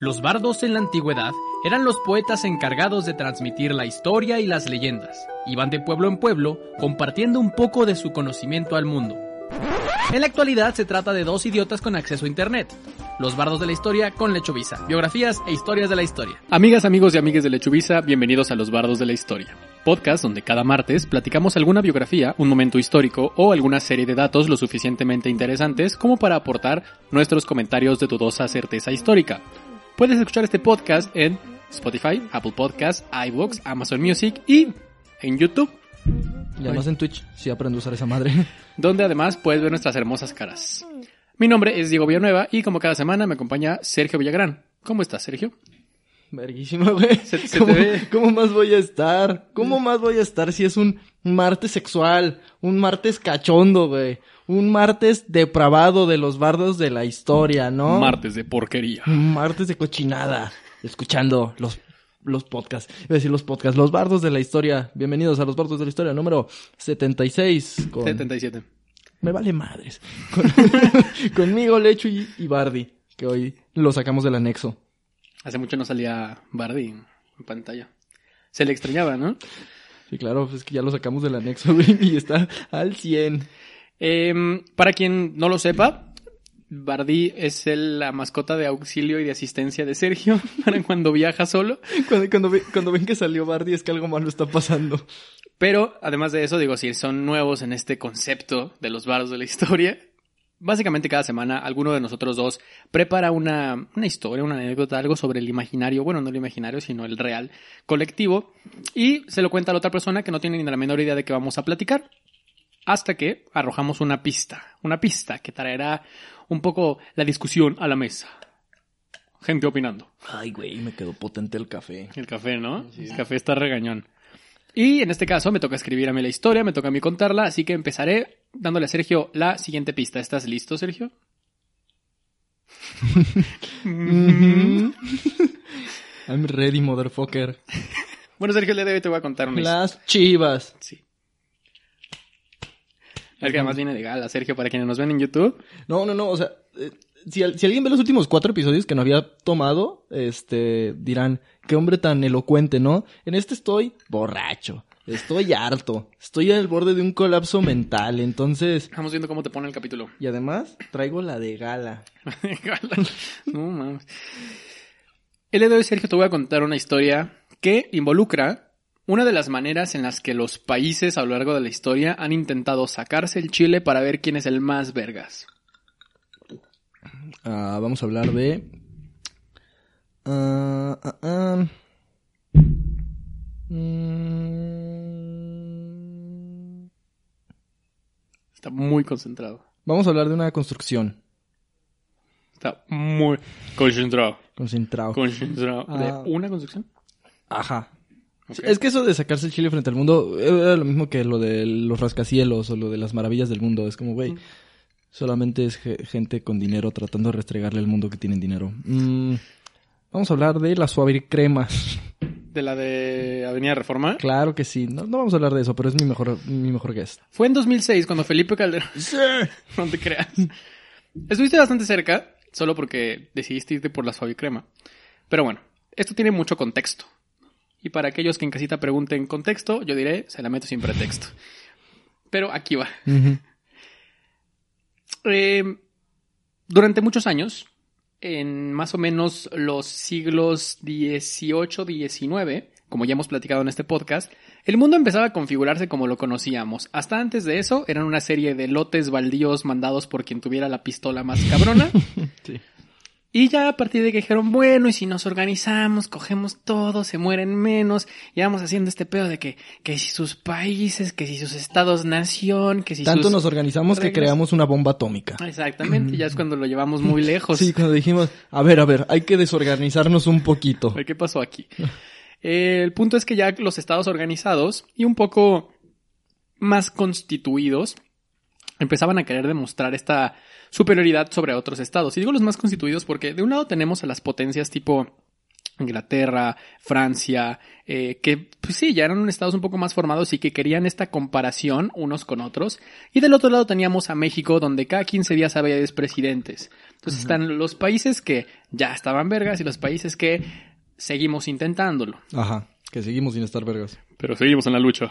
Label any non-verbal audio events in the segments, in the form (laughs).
Los bardos en la antigüedad eran los poetas encargados de transmitir la historia y las leyendas. Iban de pueblo en pueblo compartiendo un poco de su conocimiento al mundo. En la actualidad se trata de dos idiotas con acceso a internet. Los bardos de la historia con Lechuvisa. Biografías e historias de la historia. Amigas, amigos y amigas de Lechuvisa, bienvenidos a Los bardos de la historia. Podcast donde cada martes platicamos alguna biografía, un momento histórico o alguna serie de datos lo suficientemente interesantes como para aportar nuestros comentarios de dudosa certeza histórica. Puedes escuchar este podcast en Spotify, Apple Podcasts, iVoox, Amazon Music y en YouTube, Y además en Twitch, sí aprendo a usar esa madre. (laughs) donde además puedes ver nuestras hermosas caras. Mi nombre es Diego Villanueva y como cada semana me acompaña Sergio Villagrán. ¿Cómo estás, Sergio? Verguísima, güey. Se- se ¿Cómo, cómo más voy a estar? ¿Cómo más voy a estar si es un martes sexual? Un martes cachondo, güey. Un martes depravado de los bardos de la historia, ¿no? Martes de porquería. Martes de cochinada. Escuchando los, los podcasts. Iba a decir los podcasts. Los bardos de la historia. Bienvenidos a los bardos de la historia número 76. Con... 77. Me vale madres. Con- (laughs) Conmigo, Lecho y, y Bardi. Que hoy lo sacamos del anexo. Hace mucho no salía Bardi en pantalla. Se le extrañaba, ¿no? Sí, claro, pues es que ya lo sacamos del anexo, (laughs) güey, y está al 100. Em, para quien no lo sepa, Bardi es el- la mascota de auxilio y de asistencia de Sergio (laughs) para cuando viaja solo. Cuando, cuando, ve- cuando ven que salió Bardi es que algo malo está pasando. Pero, además de eso, digo, si son nuevos en este concepto de los bardos de la historia, básicamente cada semana alguno de nosotros dos prepara una, una historia, una anécdota, algo sobre el imaginario, bueno, no el imaginario, sino el real colectivo, y se lo cuenta a la otra persona que no tiene ni la menor idea de qué vamos a platicar, hasta que arrojamos una pista, una pista que traerá un poco la discusión a la mesa. Gente opinando. Ay, güey, me quedó potente el café. El café, ¿no? El café está regañón. Y en este caso me toca escribir a mí la historia, me toca a mí contarla, así que empezaré dándole a Sergio la siguiente pista. ¿Estás listo, Sergio? (laughs) Mm. I'm ready, motherfucker. (laughs) Bueno, Sergio, el día de hoy te voy a contar una historia. Las chivas. Sí. El que además viene de gala, Sergio, para quienes nos ven en YouTube. No, no, no, o sea, eh, si, al- si alguien ve los últimos cuatro episodios que no había tomado, este, dirán, qué hombre tan elocuente, ¿no? En este estoy borracho, estoy harto, estoy al borde de un colapso mental, entonces, Vamos viendo cómo te pone el capítulo. y además traigo la de gala. (laughs) Gala. no mames. El día de hoy, Sergio, te voy a contar una historia que involucra una de las maneras en las que los países a lo largo de la historia han intentado sacarse el chile para ver quién es el más vergas. Ah, vamos a hablar de... ah, ah. Mm, Está muy concentrado. Vamos a hablar de una construcción. Está muy concentrado. Concentrado. Concentrado. ¿De una construcción? Ajá. Es que eso de sacarse el chile frente al mundo era lo mismo que lo de los rascacielos o lo de las maravillas del mundo. Es como, güey, solamente es ge- gente con dinero tratando de restregarle al mundo que tienen dinero. Mm, vamos a hablar de la suave crema. (laughs) De la de Avenida Reforma. claro que sí. No, no vamos a hablar de eso, pero es mi mejor, mi mejor guest. Fue en 2006 cuando Felipe Calderón... (laughs) no te creas. Estuviste bastante cerca, solo porque decidiste irte por la suave crema. Pero bueno, esto tiene mucho contexto. Y para aquellos que en casita pregunten contexto, yo diré, se la meto sin pretexto. Pero aquí va. (laughs) Eh, durante muchos años, en más o menos los siglos XVIII, XIX, como ya hemos platicado en este podcast, el mundo empezaba a configurarse como lo conocíamos. Hasta antes de eso, eran una serie de lotes baldíos mandados por quien tuviera la pistola más cabrona. (laughs) Sí. Y ya a partir de que dijeron, bueno, y si nos organizamos, cogemos todo, se mueren menos, y vamos haciendo este pedo de que, que si sus países, que si sus estados nación, que si Tanto sus... nos organizamos que creamos una bomba atómica. Exactamente, ya es cuando lo llevamos muy (laughs) lejos. Sí, cuando dijimos, a ver, a ver, hay que desorganizarnos un poquito. ¿Qué pasó aquí? Eh, el punto es que ya los estados organizados y un poco más constituidos empezaban a querer demostrar esta superioridad sobre otros estados. Y digo los más constituidos porque de un lado tenemos a las potencias tipo Inglaterra, Francia, eh, que pues sí, ya eran estados un poco más formados y que querían esta comparación unos con otros. Y del otro lado teníamos a México, donde cada 15 días había 10 presidentes. Entonces están los países que ya estaban vergas y los países que seguimos intentándolo. Ajá, que seguimos sin estar vergas. Pero seguimos en la lucha.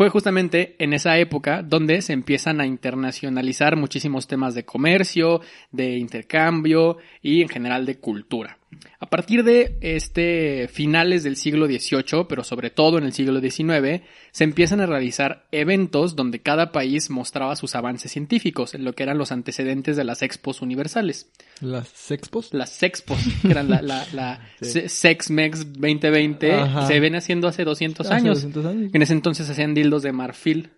Fue justamente en esa época donde se empiezan a internacionalizar muchísimos temas de comercio, de intercambio y en general de cultura. A partir de este finales del siglo XVIII, pero sobre todo en el siglo XIX, se empiezan a realizar eventos donde cada país mostraba sus avances científicos, en lo que eran los antecedentes de las expos universales. ¿Las expos? Las Sexpos, que eran la, la, la (laughs) Sí. Se- Sexmex 2020, Ajá. se ven haciendo hace 200 Hace años. 200 años. En ese entonces hacían dildos de marfil.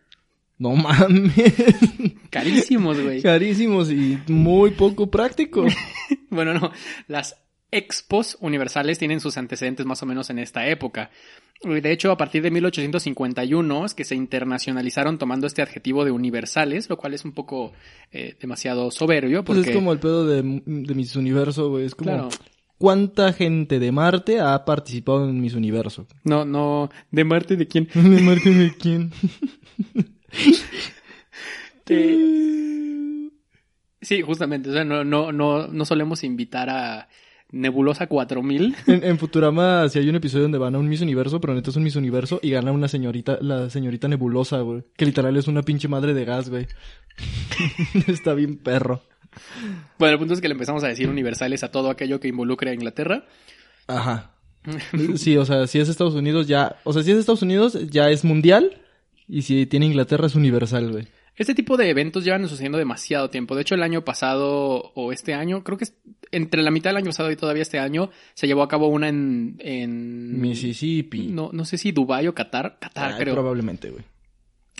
No mames. (laughs) Carísimos, güey. Carísimos y muy poco práctico. (laughs) Bueno, no. Las expos universales tienen sus antecedentes más o menos en esta época. De hecho, a partir de 1851 es que se internacionalizaron tomando este adjetivo de universales, lo cual es un poco eh, demasiado soberbio. Pues Porque, es como el pedo de, de Miss Universo, güey. Es como, Claro. ¿cuánta gente de Marte ha participado en Miss Universo? No, no. ¿De Marte de quién? (laughs) ¿De Marte de quién? (laughs) Eh, sí, justamente. O sea, no, no, no, no solemos invitar a Nebulosa 4000. (laughs) En, en Futurama si hay un episodio donde van a un Miss Universo, pero neta es un Miss Universo y gana una señorita, la señorita nebulosa, güey. Que literal es una pinche madre de gas, güey. (laughs) Está bien perro. Bueno, el punto es que le empezamos a decir universales a todo aquello que involucre a Inglaterra. Ajá. (laughs) Sí, o sea, si es Estados Unidos ya, o sea, si es Estados Unidos ya es mundial y si tiene Inglaterra es universal, güey. Este tipo de eventos llevan sucediendo demasiado tiempo. De hecho, el año pasado o este año, creo que es entre la mitad del año pasado y todavía este año, se llevó a cabo una en... en Mississippi. No, no sé si Dubái o Qatar. Qatar, Ay, creo. Probablemente, güey.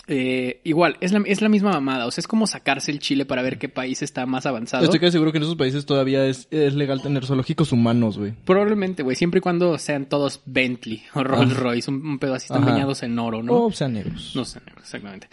Eh, igual, es la, es la misma mamada. O sea, es como sacarse el chile para ver qué país está más avanzado. Estoy casi seguro que en esos países todavía es, es legal tener zoológicos humanos, güey. Probablemente, güey, siempre y cuando sean todos Bentley o Rolls Royce, un, un pedo así, están Ajá. bañados en oro, ¿no? O sean negros. No sé, exactamente.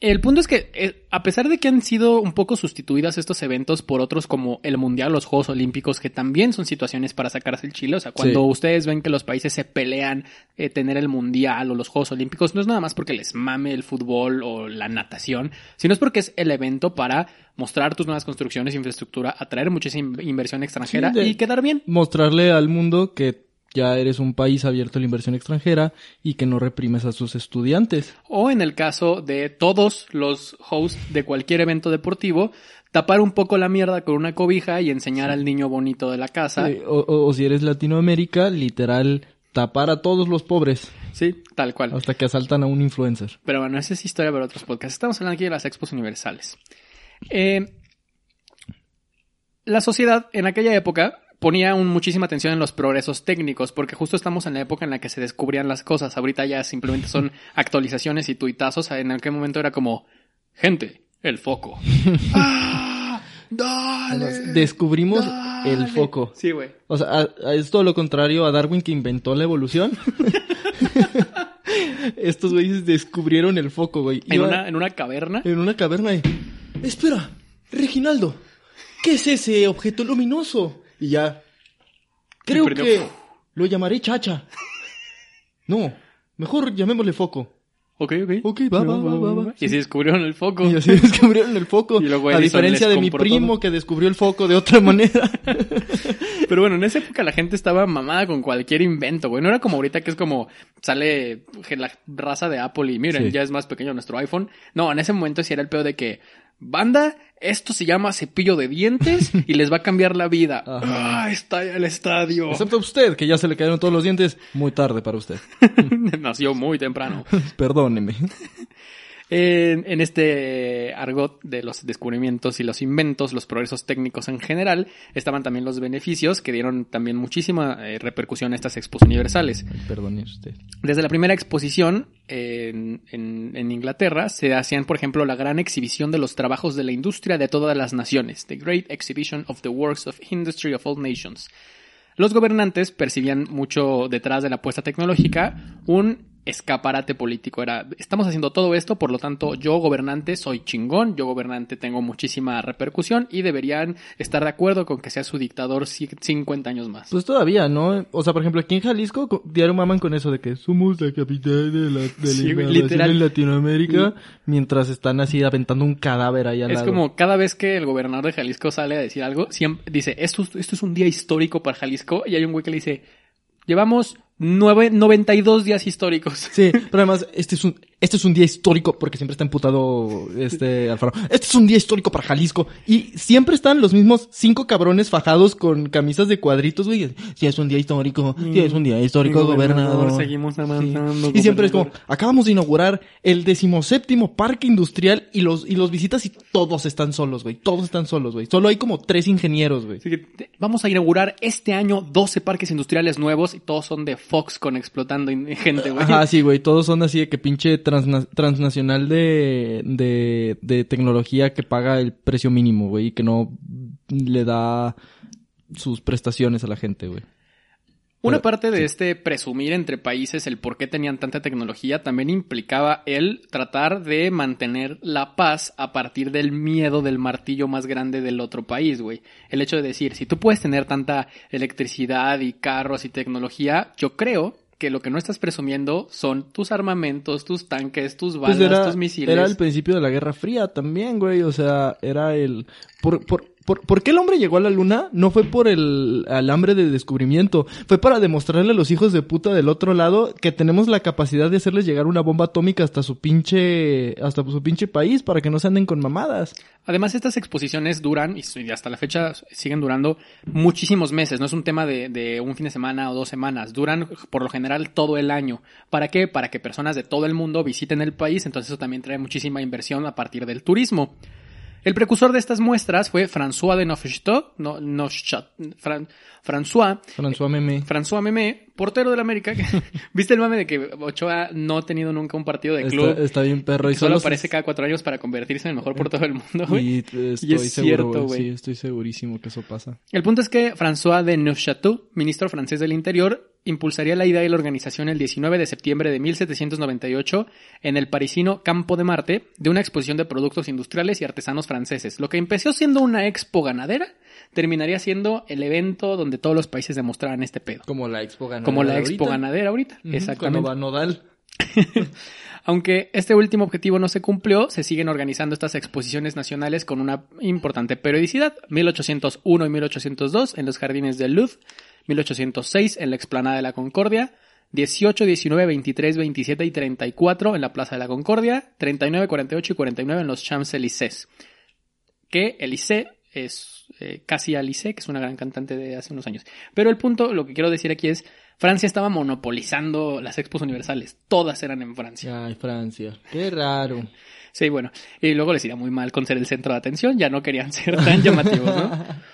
El punto es que, eh, a pesar de que han sido un poco sustituidas estos eventos por otros como el Mundial, los Juegos Olímpicos, que también son situaciones para sacarse el chile, o sea, cuando Sí. ustedes ven que los países se pelean eh, tener el Mundial o los Juegos Olímpicos, no es nada más porque les mame el fútbol o la natación, sino es porque es el evento para mostrar tus nuevas construcciones, infraestructura, atraer muchísima inversión extranjera Sí, y quedar bien. Mostrarle al mundo que ya eres un país abierto a la inversión extranjera y que no reprimes a sus estudiantes. O en el caso de todos los hosts de cualquier evento deportivo, tapar un poco la mierda con una cobija y enseñar al niño bonito de la casa. O, o- o si eres Latinoamérica, literal, tapar a todos los pobres Sí, tal cual. hasta que asaltan a un influencer. Pero bueno, esa es historia para otros podcasts. Estamos hablando aquí de las expos universales. Eh, la sociedad en aquella época ponía un- muchísima atención en los progresos técnicos, porque justo estamos en la época en la que se descubrían las cosas. Ahorita ya simplemente son (laughs) actualizaciones y tuitazos. En aquel momento era como, gente, el foco. (laughs) ¡Ah! ¡Dale! Descubrimos ¡Dale! el foco. Sí, güey. O sea, a- a- es todo lo contrario a Darwin que inventó la evolución. (laughs) Estos güeyes descubrieron el foco, güey. En una, en una caverna. en una caverna y... Espera, Reginaldo, ¿qué es ese objeto luminoso? Y ya... Creo que lo llamaré chacha. No, mejor llamémosle foco. Ok, ok. Ok, va, va, va, va, va. Y así descubrieron el foco. Y así (laughs) descubrieron el foco. Y luego a diferencia de mi primo que descubrió el foco de otra (laughs) manera. Pero bueno, en esa época la gente estaba mamada con cualquier invento, güey. No era como ahorita que es como sale la raza de Apple y miren, Sí. ya es más pequeño nuestro iPhone. No, en ese momento sí era el peor de que, banda, esto se llama cepillo de dientes (laughs) y les va a cambiar la vida. Ajá. Ah, está el estadio. Excepto usted, que ya se le cayeron todos los dientes. Muy tarde para usted. (laughs) Nació muy temprano. (laughs) Perdóneme. En, en este argot de los descubrimientos y los inventos, los progresos técnicos en general, estaban también los beneficios que dieron también muchísima eh, repercusión a estas expos universales. Perdone usted. Desde la primera exposición en, en- en Inglaterra se hacían, por ejemplo, la gran exhibición de los trabajos de la industria de todas las naciones, The Great Exhibition of the Works of Industry of All Nations. Los gobernantes percibían mucho detrás de la apuesta tecnológica un escaparate político. Era, estamos haciendo todo esto, por lo tanto, yo gobernante soy chingón, yo gobernante tengo muchísima repercusión y deberían estar de acuerdo con que sea su dictador ci- 50 años más. Pues todavía, ¿no? O sea, por ejemplo, aquí en Jalisco, co- diario maman con eso de que somos la capital de la, de Sí, literal. en Latinoamérica, mientras están así aventando un cadáver ahí al Es lado. como cada vez que el gobernador de Jalisco sale a decir algo, siempre dice, esto, es- esto es un día histórico para Jalisco, y hay un güey que le dice, llevamos nueve, 92 días históricos. Sí, pero además, este es un, este es un día histórico, porque siempre está emputado este Alfaro. Este es un día histórico para Jalisco. Y siempre están los mismos cinco cabrones fajados con camisas de cuadritos, güey. Sí, es un día histórico. Sí, es un día histórico, gobernador. Seguimos Sí. avanzando. Y siempre es como, acabamos de inaugurar el decimoséptimo parque industrial y los, y los visitas y todos están solos, güey. Todos están solos, güey. Solo hay como tres ingenieros, güey. Así que te- vamos a inaugurar este año 12 parques industriales nuevos y todos son de Foxconn explotando in- (laughs) gente, güey. Ajá, sí, güey. Todos son así de que pinche transna- transnacional de, de, de tecnología que paga el precio mínimo, güey, y que no le da sus prestaciones a la gente, güey. Una Pero- parte de este presumir entre países el por qué tenían tanta tecnología también implicaba el tratar de mantener la paz a partir del miedo del martillo más grande del otro país, güey. El hecho de decir, si tú puedes tener tanta electricidad y carros y tecnología, yo creo que lo que no estás presumiendo son tus armamentos, tus tanques, tus balas, Pues era, tus misiles. era el principio de la Guerra Fría también, güey. O sea, era el... Por, por, por, ¿por qué el hombre llegó a la luna? No fue por el, el hambre de descubrimiento. Fue para demostrarle a los hijos de puta del otro lado que tenemos la capacidad de hacerles llegar una bomba atómica hasta su pinche... Hasta su pinche país para que no se anden con mamadas. Además, estas exposiciones duran, y hasta la fecha siguen durando muchísimos meses. No es un tema de, de un fin de semana o dos semanas. Duran, por lo general, todo el año. ¿Para qué? Para que personas de todo el mundo visiten el país. Entonces, eso también trae muchísima inversión a partir del turismo. El precursor de estas muestras fue François de Neufchateau, no, Neufchat- Fran- François, François Memé. François Memé, portero del América. que- (laughs) ¿Viste el mame de que Ochoa no ha tenido nunca un partido de club? Está, está bien perro. Y solo solo aparece cada cuatro años para convertirse en el mejor portero del mundo, güey. Y eh, estoy Y es seguro, cierto, güey. Sí, estoy segurísimo que eso pasa. El punto es que François de Neufchateau, ministro francés del Interior, impulsaría la idea y la organización el 19 de septiembre de 1798 en el parisino Campo de Marte de una exposición de productos industriales y artesanos franceses. Lo que empezó siendo una expo ganadera terminaría siendo el evento donde todos los países demostraran este pedo. Como la expo ganadera. Como la expo ahorita. ganadera ahorita. Ujú, Exactamente. Cuando va Nodal. (laughs) Aunque este último objetivo no se cumplió, se siguen organizando estas exposiciones nacionales con una importante periodicidad. 1801 y 1802 en los jardines del Louvre, 1806 en la explanada de la Concordia, 18, 19, 23, 27 y 34 en la Plaza de la Concordia, 39, 48 y 49 en los Champs-Élysées. Que Élysée es eh, casi Alice, que es una gran cantante de hace unos años. Pero el punto, lo que quiero decir aquí es, Francia estaba monopolizando las expos universales. Todas eran en Francia. Ay, Francia. Qué raro. Sí, bueno. Y luego les iría muy mal con ser el centro de atención. Ya no querían ser tan llamativos, ¿no? (laughs)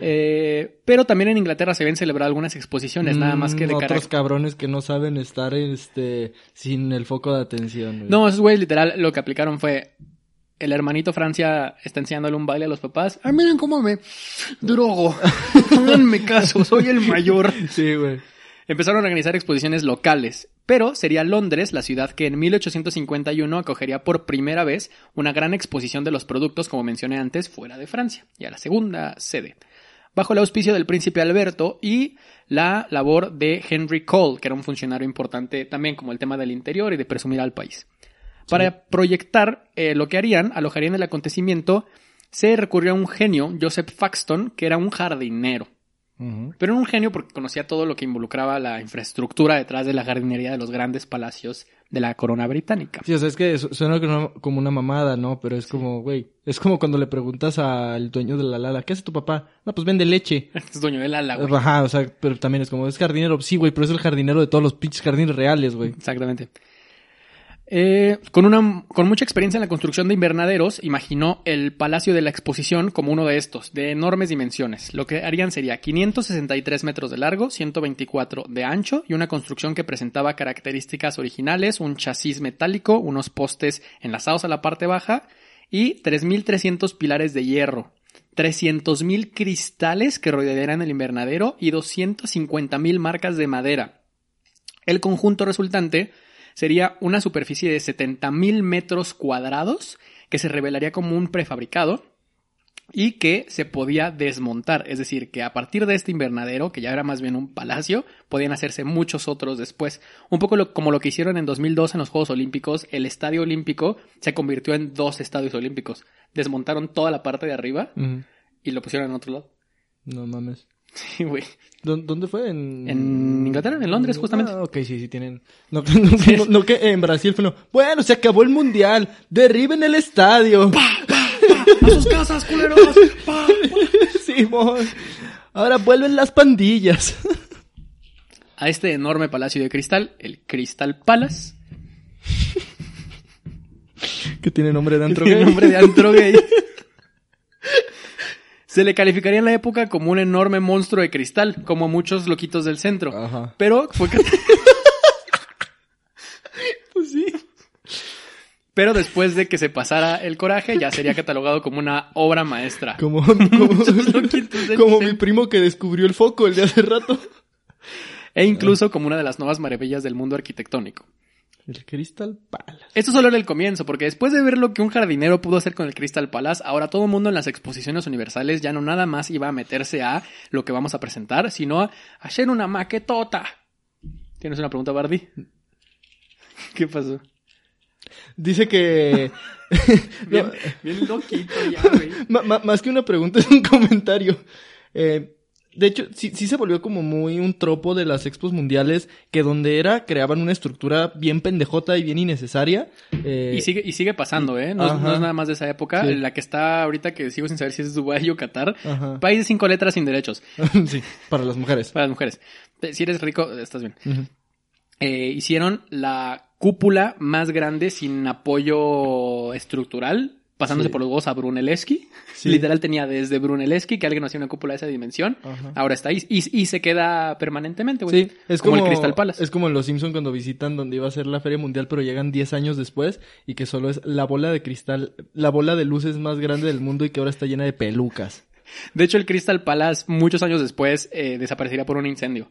Eh, pero también en Inglaterra se ven celebrar algunas exposiciones, nada más que de Mm. Otros cabrones que no saben estar este sin el foco de atención. güey. No, esos güeyes literal lo que aplicaron fue... El hermanito Francia está enseñándole un baile a los papás. ¡Ah, miren cómo me drogo! (laughs) Háganme caso, soy el mayor. Sí, güey. Empezaron a organizar exposiciones locales, pero sería Londres la ciudad que en 1851 acogería por primera vez una gran exposición de los productos, como mencioné antes, fuera de Francia, y a la segunda sede, bajo el auspicio del príncipe Alberto y la labor de Henry Cole, que era un funcionario importante también como el tema del interior y de presumir al país. Para proyectar eh, lo que harían, alojarían el acontecimiento, se recurrió a un genio, Joseph Faxton, que era un jardinero. Pero era un genio porque conocía todo lo que involucraba la infraestructura detrás de la jardinería de los grandes palacios de la corona británica. Sí, o sea, es que su- suena como una- mamada, ¿no? Pero es como, güey, es como cuando le preguntas al dueño de la lala, ¿qué hace tu papá? No, pues vende leche. (laughs) Es dueño del ala, güey. Ajá, o sea, pero también es como, es jardinero. Sí, güey, pero es el jardinero de todos los pinches jardines reales, güey. Exactamente. Eh, con, una, con mucha experiencia en la construcción de invernaderos, imaginó el Palacio de la Exposición como uno de estos, de enormes dimensiones. Lo que harían sería 563 metros de largo, 124 de ancho y una construcción que presentaba características originales, un chasis metálico, unos postes enlazados a la parte baja y 3.300 pilares de hierro, 300.000 cristales que rodearían el invernadero y 250.000 marcas de madera. El conjunto resultante sería una superficie de 70.000 metros cuadrados que se revelaría como un prefabricado y que se podía desmontar. Es decir, que a partir de este invernadero, que ya era más bien un palacio, podían hacerse muchos otros después. Un poco como lo que hicieron en 2002 en los Juegos Olímpicos, el Estadio Olímpico se convirtió en dos estadios olímpicos. Desmontaron toda la parte de arriba y lo pusieron en otro lado. No mames. Sí, güey. ¿Dónde fue? ¿En... en Inglaterra, en Londres, justamente. Ah, ok, sí, sí, tienen. (laughs) No, no, que en Brasil fue no. Bueno, se acabó el mundial. Derriben el estadio. ¡Pa, pa, pa! ¡A sus casas, culeros! ¡Pa, (laughs) sí, Ahora vuelven las pandillas. (laughs) A este enorme palacio de cristal, el Crystal Palace. que tiene nombre de antro Tiene nombre de antro gay. Se le calificaría en la época como un enorme monstruo de cristal, como muchos loquitos del centro. Ajá. Pero fue (laughs) pues sí. Pero después de que se pasara el coraje, ya sería catalogado como una obra maestra. Como, (laughs) como, mi primo que descubrió el foco el de hace rato. E incluso como una de las nuevas maravillas del mundo arquitectónico. El Crystal Palace. Esto solo era el comienzo, porque después de ver lo que un jardinero pudo hacer con el Crystal Palace, ahora todo el mundo en las exposiciones universales ya no nada más iba a meterse a lo que vamos a presentar, sino a hacer una maquetota. ¿Tienes una pregunta, Bardi? ¿Qué pasó? Dice que... (laughs) (laughs) bien, loquito ya, güey. (laughs) más que una pregunta, es un comentario. Eh, de hecho, sí, sí se volvió como muy un tropo de las expos mundiales, que donde era, creaban una estructura bien pendejota y bien innecesaria. Eh, y, sigue, y sigue pasando, ¿eh? No, es nada más de esa época. La que está ahorita, que sigo sin saber si es Dubái o Qatar. País de cinco letras sin derechos. (laughs) sí, para las mujeres. Para las mujeres. Si eres rico, estás bien. eh, hicieron la cúpula más grande sin apoyo estructural pasándose por los huevos a Brunelleschi. (laughs) Literal tenía desde Brunelleschi que alguien hacía una cúpula de esa dimensión. Ahora está ahí. Y, se queda permanentemente, güey. Sí, es como, el Crystal Palace. Es como en Los Simpsons cuando visitan donde iba a ser la Feria Mundial, pero llegan 10 años después y que solo es la bola de cristal, la bola de luces más grande del mundo y que ahora está llena de pelucas. De hecho, el Crystal Palace, muchos años después, eh, desaparecería por un incendio.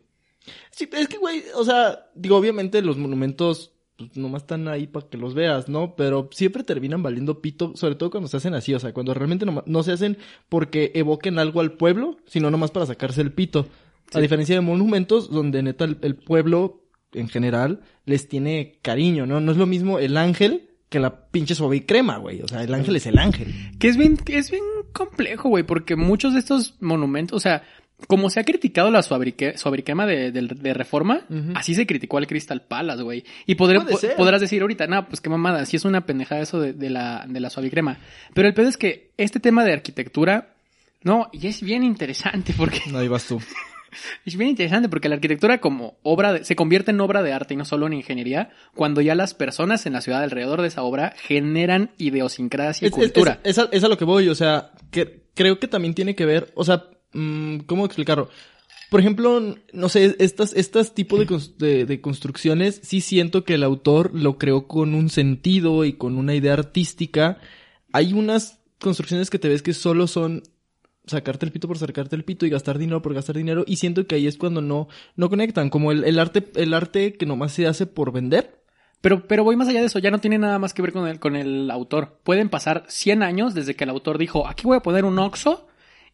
Sí, es que, güey, o sea, digo, obviamente los monumentos pues nomás están ahí para que los veas, ¿no? Pero siempre terminan valiendo pito, sobre todo cuando se hacen así, o sea, cuando realmente no, se hacen porque evoquen algo al pueblo, sino nomás para sacarse el pito. A diferencia de monumentos donde neta el, pueblo en general les tiene cariño, ¿no? No es lo mismo el ángel que la pinche suave y crema, güey. O sea, el ángel es el ángel. Que es bien, es bien complejo, güey, porque muchos de estos monumentos, o sea, como se ha criticado la suabriquema de, de, reforma, así se criticó al Crystal Palace, güey. Y podrás decir ahorita, no, pues qué mamada, sí es una pendejada eso de, de la, de la suavicrima. Pero el pedo es que este tema de arquitectura, no, y es bien interesante porque... No, ahí vas tú. (laughs) es bien interesante porque la arquitectura como obra de, se convierte en obra de arte y no solo en ingeniería cuando ya las personas en la ciudad alrededor de esa obra generan idiosincrasia y cultura. Es, es, a lo que voy, o sea, que creo que también tiene que ver, o sea, ¿cómo explicarlo? Por ejemplo, no sé, estas, estas tipos de, de, construcciones sí siento que el autor lo creó con un sentido y con una idea artística. Hay unas construcciones que te ves que solo son sacarte el pito por sacarte el pito y gastar dinero por gastar dinero y siento que ahí es cuando no, no conectan, como el, el arte, el arte que nomás se hace por vender. Pero, pero voy más allá de eso, ya no tiene nada más que ver con el, con el autor. Pueden pasar 100 años desde que el autor dijo, aquí voy a poner un oxo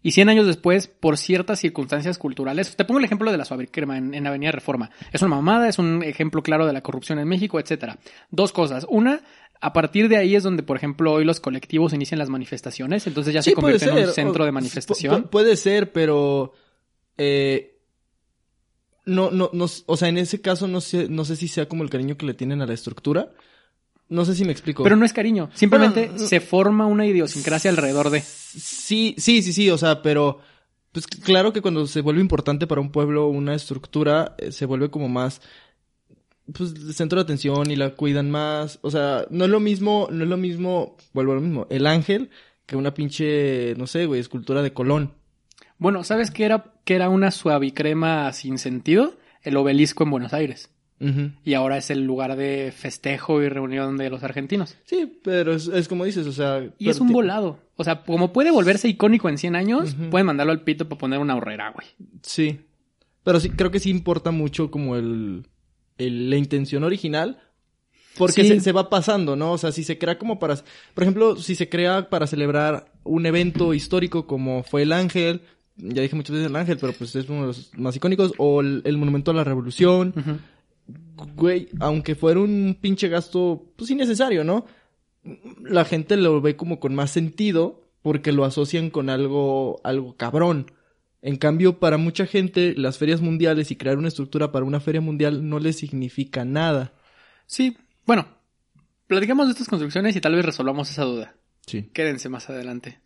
y 100 años después, por ciertas circunstancias culturales, te pongo el ejemplo de la suaviquerma en, en Avenida Reforma. Es una mamada, es un ejemplo claro de la corrupción en México, etcétera. Dos cosas. Una, a partir de ahí es donde, por ejemplo, hoy los colectivos inician las manifestaciones, entonces ya se convierte en un centro de manifestación. puede ser, pero eh, no, no, no, o sea, en ese caso no sé, no sé si sea como el cariño que le tienen a la estructura. No sé si me explico. Pero no es cariño. Simplemente se forma una idiosincrasia alrededor de. Sí, sí, sí, sí. O sea, pero. Pues claro que cuando se vuelve importante para un pueblo una estructura, eh, se vuelve como más. pues, centro de atención y la cuidan más. O sea, no es lo mismo, no es lo mismo, vuelvo a lo mismo, el ángel que una pinche, no sé, güey, escultura de Colón. Bueno, ¿sabes qué era, qué era una suavicrema sin sentido? El obelisco en Buenos Aires. Y ahora es el lugar de festejo y reunión de los argentinos. Sí, pero es, es como dices, o sea... Y es un volado. O sea, como puede volverse icónico en 100 años, Ujú. pueden mandarlo al pito para poner una horrera, güey. Sí. Pero sí, creo que sí importa mucho como el, el- la intención original. Porque Sí. se, se va pasando, ¿no? O sea, si se crea como para... Por ejemplo, si se crea para celebrar un evento histórico como fue el Ángel, ya dije muchas veces el Ángel, pero pues es uno de los más icónicos, o el, el Monumento a la Revolución, Ujú. Güey, aunque fuera un pinche gasto, pues innecesario, ¿no? La gente lo ve como con más sentido porque lo asocian con algo, algo cabrón. En cambio, para mucha gente, las ferias mundiales y crear una estructura para una feria mundial no le significa nada. Sí, bueno, platicamos de estas construcciones y tal vez resolvamos esa duda. Sí. Quédense más adelante.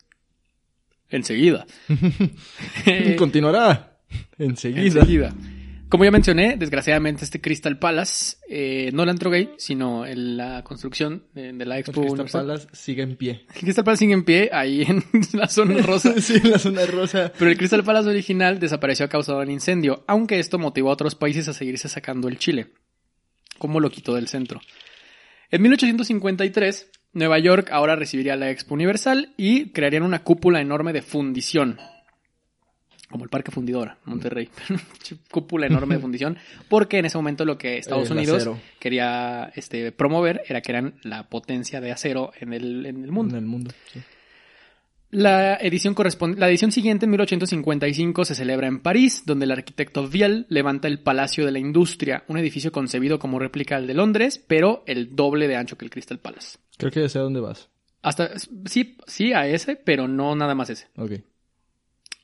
Enseguida. (laughs) Continuará (laughs) enseguida. Enseguida. Como ya mencioné, desgraciadamente este Crystal Palace, eh, no el antro gay, sino en la construcción de, de la Expo Universal. palas sigue en pie. El (laughs) Crystal Palace sigue en pie ahí en (laughs) la zona rosa. (laughs) sí, en la zona rosa. Pero el Crystal Palace original desapareció a causa de un incendio, aunque esto motivó a otros países a seguirse sacando el Chile, como lo quitó del centro. En 1853, Nueva York ahora recibiría la Expo Universal y crearían una cúpula enorme de fundición, como el Parque Fundidora, Monterrey. (laughs) cúpula enorme de (laughs) fundición, porque en ese momento lo que Estados Unidos quería este, promover era que eran la potencia de acero en el, en el mundo. En el mundo. sí. La edición, corresponde, la edición siguiente, en 1855, se celebra en París, donde el arquitecto Viel levanta el Palacio de la Industria, un edificio concebido como réplica al de Londres, pero el doble de ancho que el Crystal Palace. Creo que ya sé a dónde vas. Hasta, sí, sí a ese, pero no nada más ese. Ok.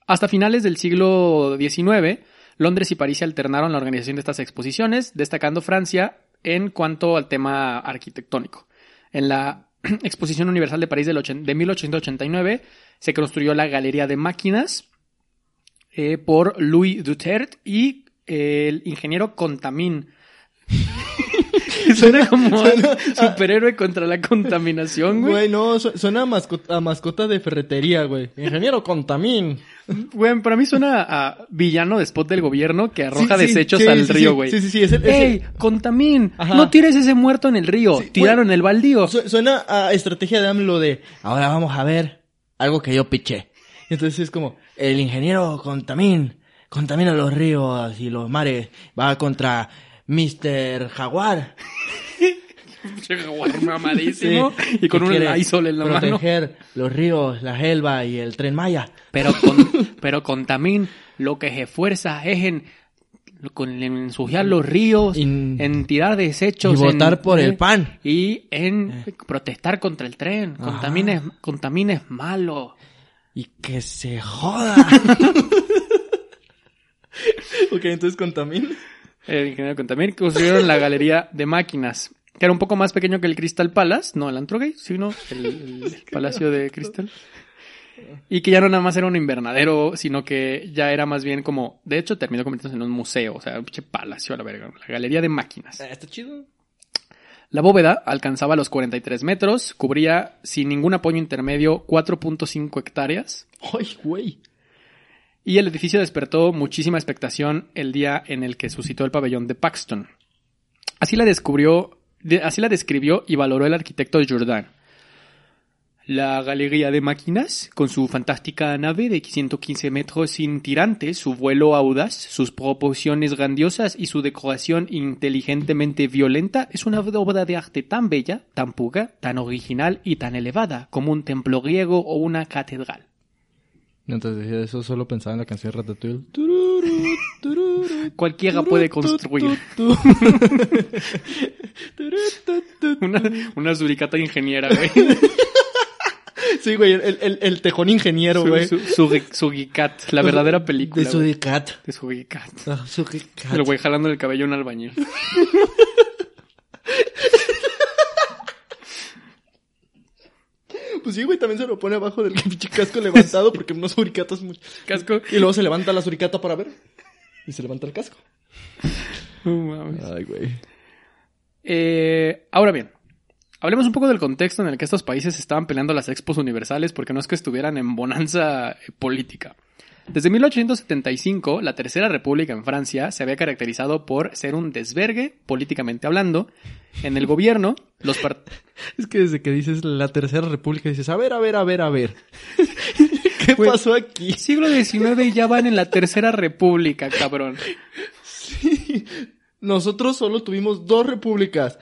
Hasta finales del siglo XIX, Londres y París se alternaron la organización de estas exposiciones, destacando Francia en cuanto al tema arquitectónico. En la (clears throat) Exposición Universal de París de 1889 se construyó la Galería de Máquinas eh, por Louis Duterte y eh, el ingeniero Contamin. (laughs) Suena como a suena- superhéroe contra la contaminación, güey. Güey, no, su- suena a mascota, a mascota de ferretería, güey. Ingeniero Contamín. Güey, para mí suena a villano de spot del gobierno que arroja Sí, sí, desechos sí, al río, güey. Sí, sí, sí, es el, es ¡Ey, contamín! Ajá. No tires ese muerto en el río. Tiraron el baldío. el- su- suena a estrategia de AMLO de, ahora vamos a ver algo que yo piché. Entonces es como, el ingeniero Contamín, contamina los ríos y los mares, va contra Mr. Jaguar. (laughs) Mamadísimo. Sí, y con un Lysol en la mano. proteger los ríos, la selva y el tren Maya. Pero, con, (laughs) pero contamín lo que se esfuerza es en, con, en ensuciar los ríos, Y- en tirar desechos. y votar en- por el eh, pan. Y en protestar contra el tren. Ajá. Contamín es, contamín es malo. Y que se joda. (laughs) ok, entonces Contamín. El ingeniero Contamir construyeron la galería de máquinas, que era un poco más pequeño que el Crystal Palace, no el Antro Gay, sino el, el (laughs) Palacio de Cristal. (laughs) Y que ya no nada más era un invernadero, sino que ya era más bien como, de hecho terminó convirtiéndose en un museo, o sea, un pinche palacio a la verga, la galería de máquinas. Está chido. La bóveda alcanzaba los 43 metros, cubría sin ningún apoyo intermedio 4.5 hectáreas, Ay, güey. y el edificio despertó muchísima expectación el día en el que suscitó el pabellón de Paxton. Así la descubrió, de- así la describió y valoró el arquitecto Jourdan. La galería de máquinas, con su fantástica nave de 115 metros sin tirantes, su vuelo audaz, sus proporciones grandiosas y su decoración inteligentemente violenta, es una obra de arte tan bella, tan pura, tan original y tan elevada como un templo griego o una catedral. Mientras decía eso, solo pensaba en la canción de Ratatouille. Cualquiera puede construir. (laughs) Una, una suricata ingeniera, güey. Sí, güey, el, el, el tejón ingeniero, Su- güey. su- Suricat, la verdadera película. De güey. Sudicat. De Suricat. Ah, Sudicat. El güey jalando el cabello a un albañil. (laughs) Pues sí, güey, también se lo pone abajo del (laughs) casco levantado porque no suricatas mucho. Casco. Y luego se levanta la suricata para ver. Y se levanta el casco. No mames. Ay, güey. Eh, ahora bien, hablemos un poco del contexto en el que estos países estaban peleando las expos universales porque no es que estuvieran en bonanza política. Desde 1875, la Tercera República en Francia se había caracterizado por ser un desvergue, políticamente hablando. En el gobierno, los part- (laughs) Es que desde que dices la Tercera República dices, a ver, a ver, a ver, a ver. (laughs) ¿Qué Güey. pasó aquí? siglo XIX y ya van en la Tercera República, cabrón. Nosotros solo tuvimos dos repúblicas.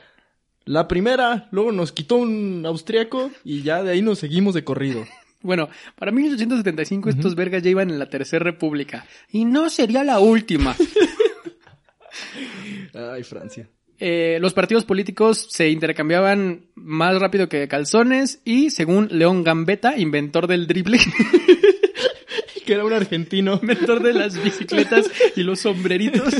La primera, luego nos quitó un austriaco y ya de ahí nos seguimos de corrido. Bueno, para 1875 estos vergas ya iban en la Tercera República. Y no sería la última. (laughs) Ay, Francia. Eh, los partidos políticos se intercambiaban más rápido que calzones y, según León Gambetta, inventor del drible, (laughs) Que era un argentino. (laughs) inventor de las bicicletas y los sombreritos.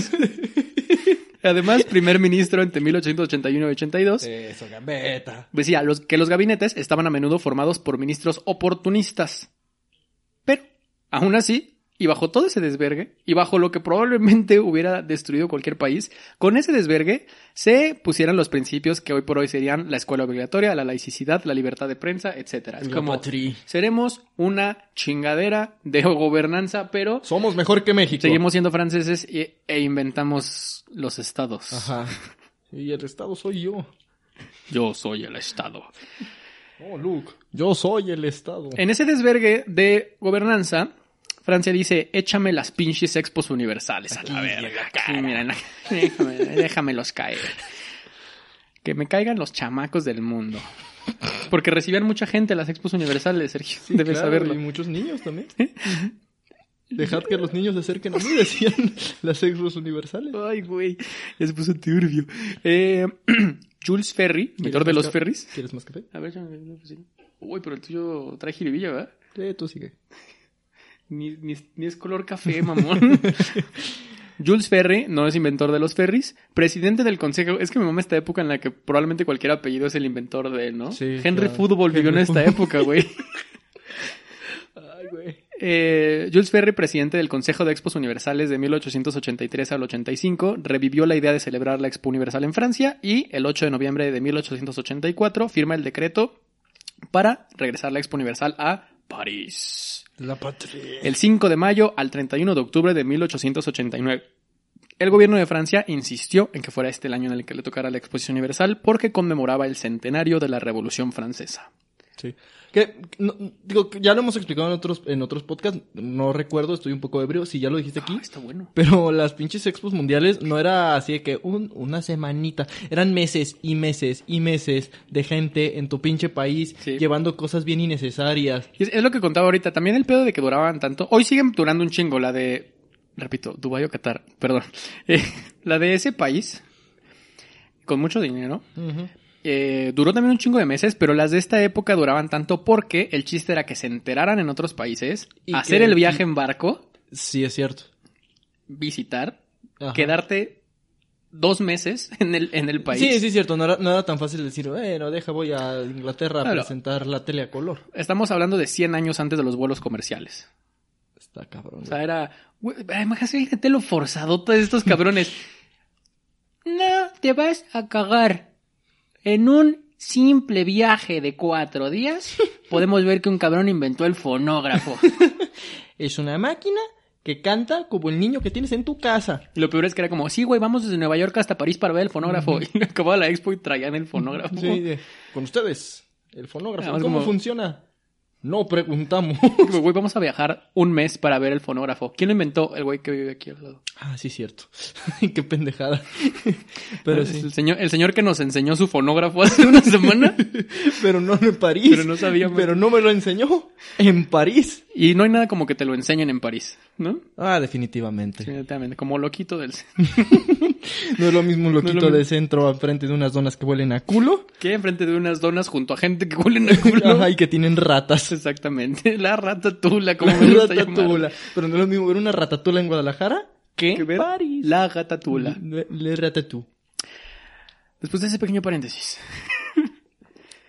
Además, primer ministro entre 1881 y 82. Eso, gambeta. Decía los, que los gabinetes estaban a menudo formados por ministros oportunistas. Pero, aún así, y bajo todo ese desvergue, y bajo lo que probablemente (laughs) hubiera destruido cualquier país, con ese desvergue se pusieran los principios que hoy por hoy serían la escuela obligatoria, la laicidad, la libertad de prensa, etcétera. Es La como, patria. seremos una chingadera de (laughs) gobernanza, pero Somos mejor que México. seguimos siendo franceses y- e inventamos los estados. Ajá. Y el Estado soy yo. Yo soy el estado. Oh, Luke. Yo soy el Estado. En ese desvergue de gobernanza, Francia dice, échame las pinches expos universales a la verga. Aquí, mira, (laughs) déjame, déjamelos caer. Que me caigan los chamacos del mundo. Porque recibían mucha gente las expos universales, Sergio. Debes Claro, saberlo. Y muchos niños también. (laughs) Dejad que los niños se acerquen a mí, (laughs) decían las exos universales. Ay, güey. Ya se puso turbio. Eh, (clears throat) Jules Ferry, inventor de los ferries. ¿Quieres más café? A ver, una oficina. Uy, pero el tuyo trae jiribilla, ¿verdad? Sí, tú sigue. Ni, ni, ni es color café, mamón. (laughs) Jules Ferry no es inventor de los ferries, presidente del consejo. Es que me mama esta época en la que probablemente cualquier apellido es el inventor de, ¿no? Sí, Henry claro. Football vivió en esta época, güey. (laughs) Ay, güey. Eh, Jules Ferry, presidente del Consejo de Expos Universales de 1883 al 85, revivió la idea de celebrar la Expo Universal en Francia y el 8 de noviembre de 1884 firma el decreto para regresar la Expo Universal a París. La patria. El 5 de mayo al 31 de octubre de 1889. El gobierno de Francia insistió en que fuera este el año en el que le tocara la Exposición Universal porque conmemoraba el centenario de la Revolución Francesa. Sí. Que, no, digo, ya lo hemos explicado en otros, en otros podcasts. No recuerdo, estoy un poco ebrio. Si ya lo dijiste aquí. Ah, está bueno. Pero las pinches expos mundiales no era así de que un, una semanita. Eran meses y meses y meses de gente en tu pinche país Sí. llevando cosas bien innecesarias. Es, es lo que contaba ahorita. También el pedo de que duraban tanto. Hoy siguen durando un chingo. La de. Repito, Dubái o Qatar. (laughs) Perdón. Eh, la de ese país. Con mucho dinero. Eh, duró también un chingo de meses, pero las de esta época duraban tanto porque el chiste era que se enteraran en otros países, Y hacer que- el viaje en barco, Sí, es cierto. visitar, Ajá. quedarte dos meses (laughs) en el, en el país. Sí, sí, es cierto. No era, no era tan fácil decir, bueno, deja, voy a Inglaterra a presentar la tele a color. Estamos hablando de 100 años antes de los vuelos comerciales. Está cabrón. O sea, era. Imagínate lo forzado todos estos cabrones. (laughs) No, te vas a cagar. En un simple viaje de cuatro días, (laughs) podemos ver que un cabrón inventó el fonógrafo. (laughs) Es una máquina que canta como el niño que tienes en tu casa. Y lo peor es que era como, sí, güey, vamos desde Nueva York hasta París para ver el fonógrafo. (laughs) Y acababa la expo y traían el fonógrafo. Sí, con ustedes, el fonógrafo. Además, ¿Cómo como- funciona? No preguntamos. Güey, vamos a viajar un mes para ver el fonógrafo. ¿Quién lo inventó? El güey que vive aquí al lado. ah, sí, cierto. (laughs) Qué pendejada. Pero sí. el señor, el señor que nos enseñó su fonógrafo (laughs) hace una semana. (laughs) Pero no en París. Pero no sabíamos. Pero no me lo enseñó. En París. Y no hay nada como que te lo enseñen en París, ¿no? Ah, definitivamente. Definitivamente, como loquito del... No es lo mismo un No loquito lo mismo. de centro enfrente de unas donas que huelen a culo. Que enfrente de unas donas junto a gente que huelen a culo. Ajá, y que tienen ratas. (laughs) Exactamente, la ratatula, como La me gusta ratatula. Pero no es lo mismo ver una ratatula en Guadalajara que Que ver París. La gatatula. Le, le ratatú. Después de ese pequeño paréntesis. (laughs)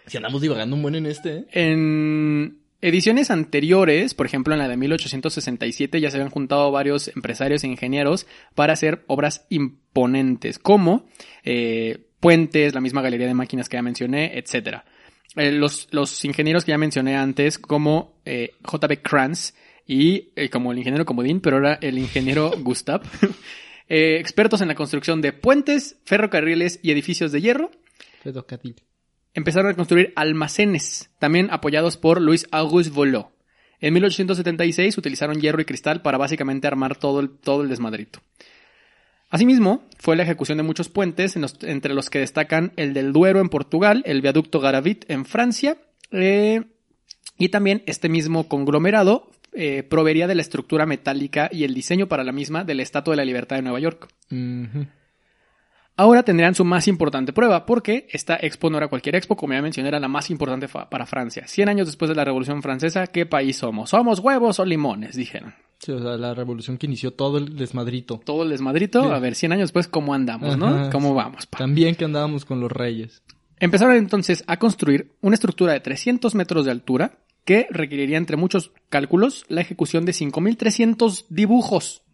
Si andamos divagando un buen en este, ¿eh? En ediciones anteriores, por ejemplo en la de 1867, ya se habían juntado varios empresarios e ingenieros para hacer obras imponentes, como eh, puentes, la misma galería de máquinas que ya mencioné, etcétera. Eh, los, los ingenieros que ya mencioné antes, como eh, JB Kranz y eh, como el ingeniero Comodín, pero ahora el ingeniero (laughs) Gustav, expertos en la construcción de puentes, ferrocarriles y edificios de hierro, Ferrocarril. empezaron a construir almacenes, también apoyados por Louis Auguste Volot. En 1876 utilizaron hierro y cristal para básicamente armar todo el, todo el desmadrito. Asimismo, fue la ejecución de muchos puentes, entre los que destacan el del Duero en Portugal, el viaducto Garavit en Francia, eh, y también este mismo conglomerado eh, proveería de la estructura metálica y el diseño para la misma de la Estatua de la Libertad de Nueva York. Ahora tendrían su más importante prueba, porque esta expo no era cualquier expo, como ya mencioné, era la más importante para Francia. Cien años después de la Revolución Francesa, ¿qué país somos? ¿Somos huevos o limones? Dijeron. Sí, o sea, la revolución que inició todo el desmadrito. Todo el desmadrito, Sí. a ver, 100 años después, ¿cómo andamos, no? ¿Cómo vamos? pa? También que andábamos con los reyes. Empezaron entonces a construir una estructura de 300 metros de altura que requeriría, entre muchos cálculos, la ejecución de 5.300 dibujos.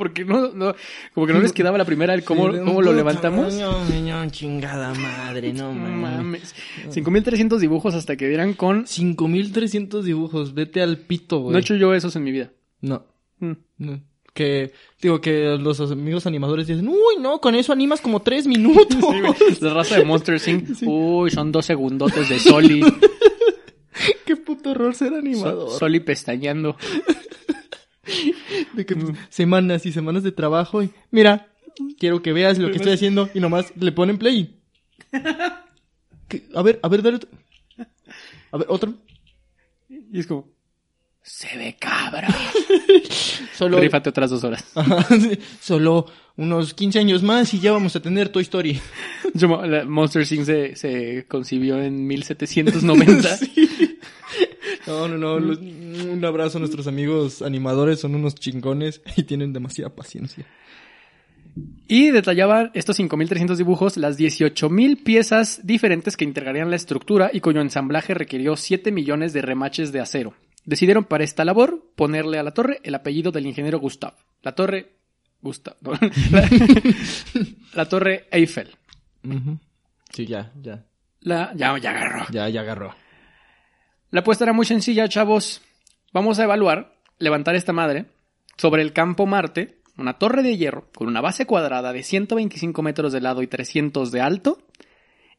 Porque no, no, como que no les quedaba la primera el cómo, Sí, cómo lo levantamos. no, chingada madre, no mames. mames. 5.300 dibujos hasta que dieran con... 5300 dibujos, vete al pito, güey. No he hecho yo esos en mi vida. No, Mm. no. Que, digo, que los amigos animadores dicen, uy, no, con eso animas como tres minutos. (laughs) Sí. La raza de Monster (laughs) Inc. Uy, son dos segundotes de Soli. (laughs) Qué puto horror ser So- animador. Soli pestañeando. (laughs) De que, pues, semanas y semanas de trabajo y, mira, quiero que veas lo que estoy haciendo y nomás le ponen play. (laughs) A ver, a ver, dale otro. A ver, otro. Y es como... Se ve cabra. (laughs) Solo, Rífate otras dos horas. Ajá, sí, solo unos 15 años más y ya vamos a tener Toy Story. Monster Inc. se, se concibió en 1790. No, no, no. los- un abrazo a nuestros amigos animadores. Son unos chingones (laughs) y tienen demasiada paciencia. Y detallaba estos 5.300 dibujos las 18.000 piezas diferentes que integrarían la estructura y cuyo ensamblaje requirió 7 millones de remaches de acero. Decidieron para esta labor ponerle a la torre el apellido del ingeniero Gustav. La torre... Gustav. no. (laughs) La, la torre Eiffel. Sí, ya, ya. La... Ya, ya agarró. Ya, ya agarró. La apuesta era muy sencilla, chavos. Vamos a evaluar, levantar esta madre sobre el campo Marte, una torre de hierro con una base cuadrada de 125 metros de lado y 300 de alto,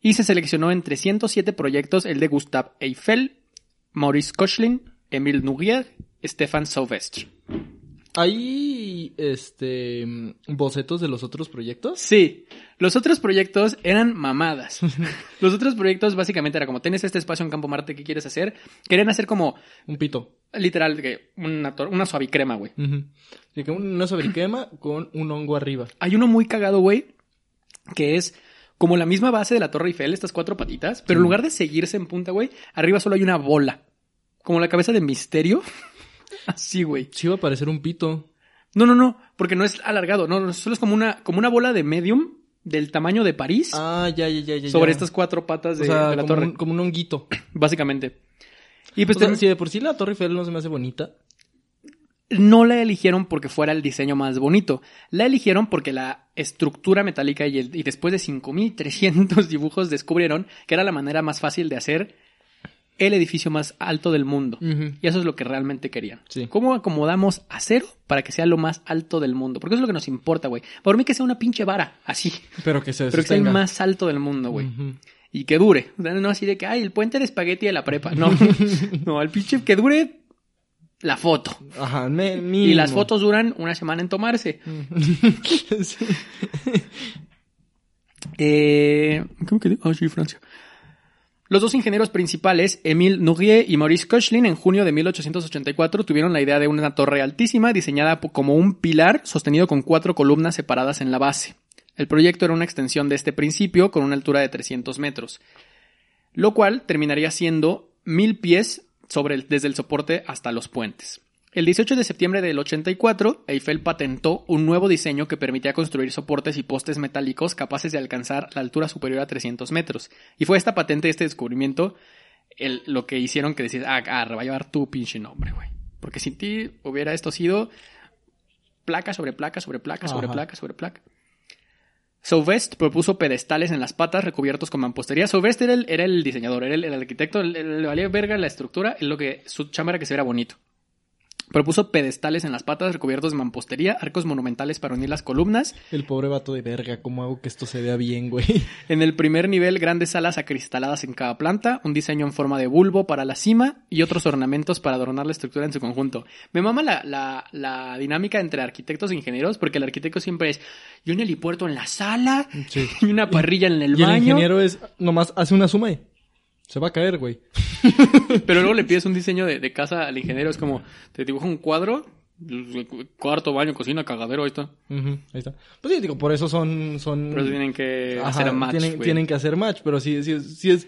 y se seleccionó en 307 proyectos el de Gustave Eiffel, Maurice Koechlin, Emile Nourier, Stefan Sauvestre. ¿Hay, este, bocetos de los otros proyectos? Sí, los otros proyectos eran mamadas. (laughs) Los otros proyectos básicamente era como, tienes este espacio en Campo Marte, ¿qué quieres hacer? Querían hacer como, Un pito. literal, que una, una suavicrema, güey. Así que una sobrequema con un hongo arriba. Hay uno muy cagado, güey, que es como la misma base de la Torre Eiffel, estas cuatro patitas, pero en lugar de seguirse en punta, güey, arriba solo hay una bola. Como la cabeza de misterio. Así, güey. Sí iba a parecer un pito. No, no, no, porque no es alargado, no, no, solo es como una, como una bola de medium del tamaño de París Ah, ya, ya, ya, ya. sobre estas cuatro patas de, O sea, de la como torre, Un, como un honguito. (clears throat) básicamente. Y pues O sea, si de por sí la Torre Eiffel no se me hace bonita. no la eligieron porque fuera el diseño más bonito. La eligieron porque la estructura metálica y, el- y después de 5300 (laughs) dibujos descubrieron que era la manera más fácil de hacer el edificio más alto del mundo. Y eso es lo que realmente querían. Sí. ¿Cómo acomodamos acero para que sea lo más alto del mundo? Porque eso es lo que nos importa, güey. Por mí que sea una pinche vara, así. Pero que se (laughs) Pero que sea el más alto del mundo, güey. Y que dure. O sea, No así de que, ay, el puente de espagueti de la prepa. No. (laughs) no, el pinche que dure la foto. Ajá, me, Y las fotos duran una semana en tomarse. (laughs) Sí. Eh, ¿Cómo que? Ah, sí, Francia. Los dos ingenieros principales, Émile Nourier y Maurice Koechlin, en junio de 1884 tuvieron la idea de una torre altísima diseñada como un pilar sostenido con cuatro columnas separadas en la base. El proyecto era una extensión de este principio con una altura de 300 metros, lo cual terminaría siendo mil pies desde el soporte hasta los puentes. El 18 de septiembre del 84, Eiffel patentó un nuevo diseño que permitía construir soportes y postes metálicos capaces de alcanzar la altura superior a 300 metros. Y fue esta patente y este descubrimiento el- lo que hicieron que decís, ah, ah, va a llevar tu pinche nombre, güey. Porque sin ti hubiera esto sido placa sobre placa sobre placa sobre Ajá. placa sobre placa. Sauvest propuso pedestales en las patas recubiertos con mampostería. Sauvest era el, era el diseñador, era el, el arquitecto, le le valía verga la estructura, es lo que su chamba era que se viera bonito. Propuso pedestales en las patas recubiertos de mampostería, arcos monumentales para unir las columnas. El pobre vato de verga, ¿cómo hago que esto se vea bien, güey? (laughs) En el primer nivel, grandes salas acristaladas en cada planta, un diseño en forma de bulbo para la cima y otros ornamentos para adornar la estructura en su conjunto. Me mama la, la, la dinámica entre arquitectos e ingenieros, porque el arquitecto siempre es y un helipuerto en la sala Sí. (laughs) y una parrilla en el Y el baño. ingeniero es, nomás hace una suma y se va a caer, güey. (laughs) Pero luego le pides un diseño de, de casa al ingeniero, es como, te dibuja un cuadro, cuarto, baño, cocina, cagadero, ahí está. Ahí está. Pues sí, digo, por eso son... son Pero tienen que Ajá, hacer match, Tienen, güey. tienen que hacer match, pero sí, sí, es- sí es...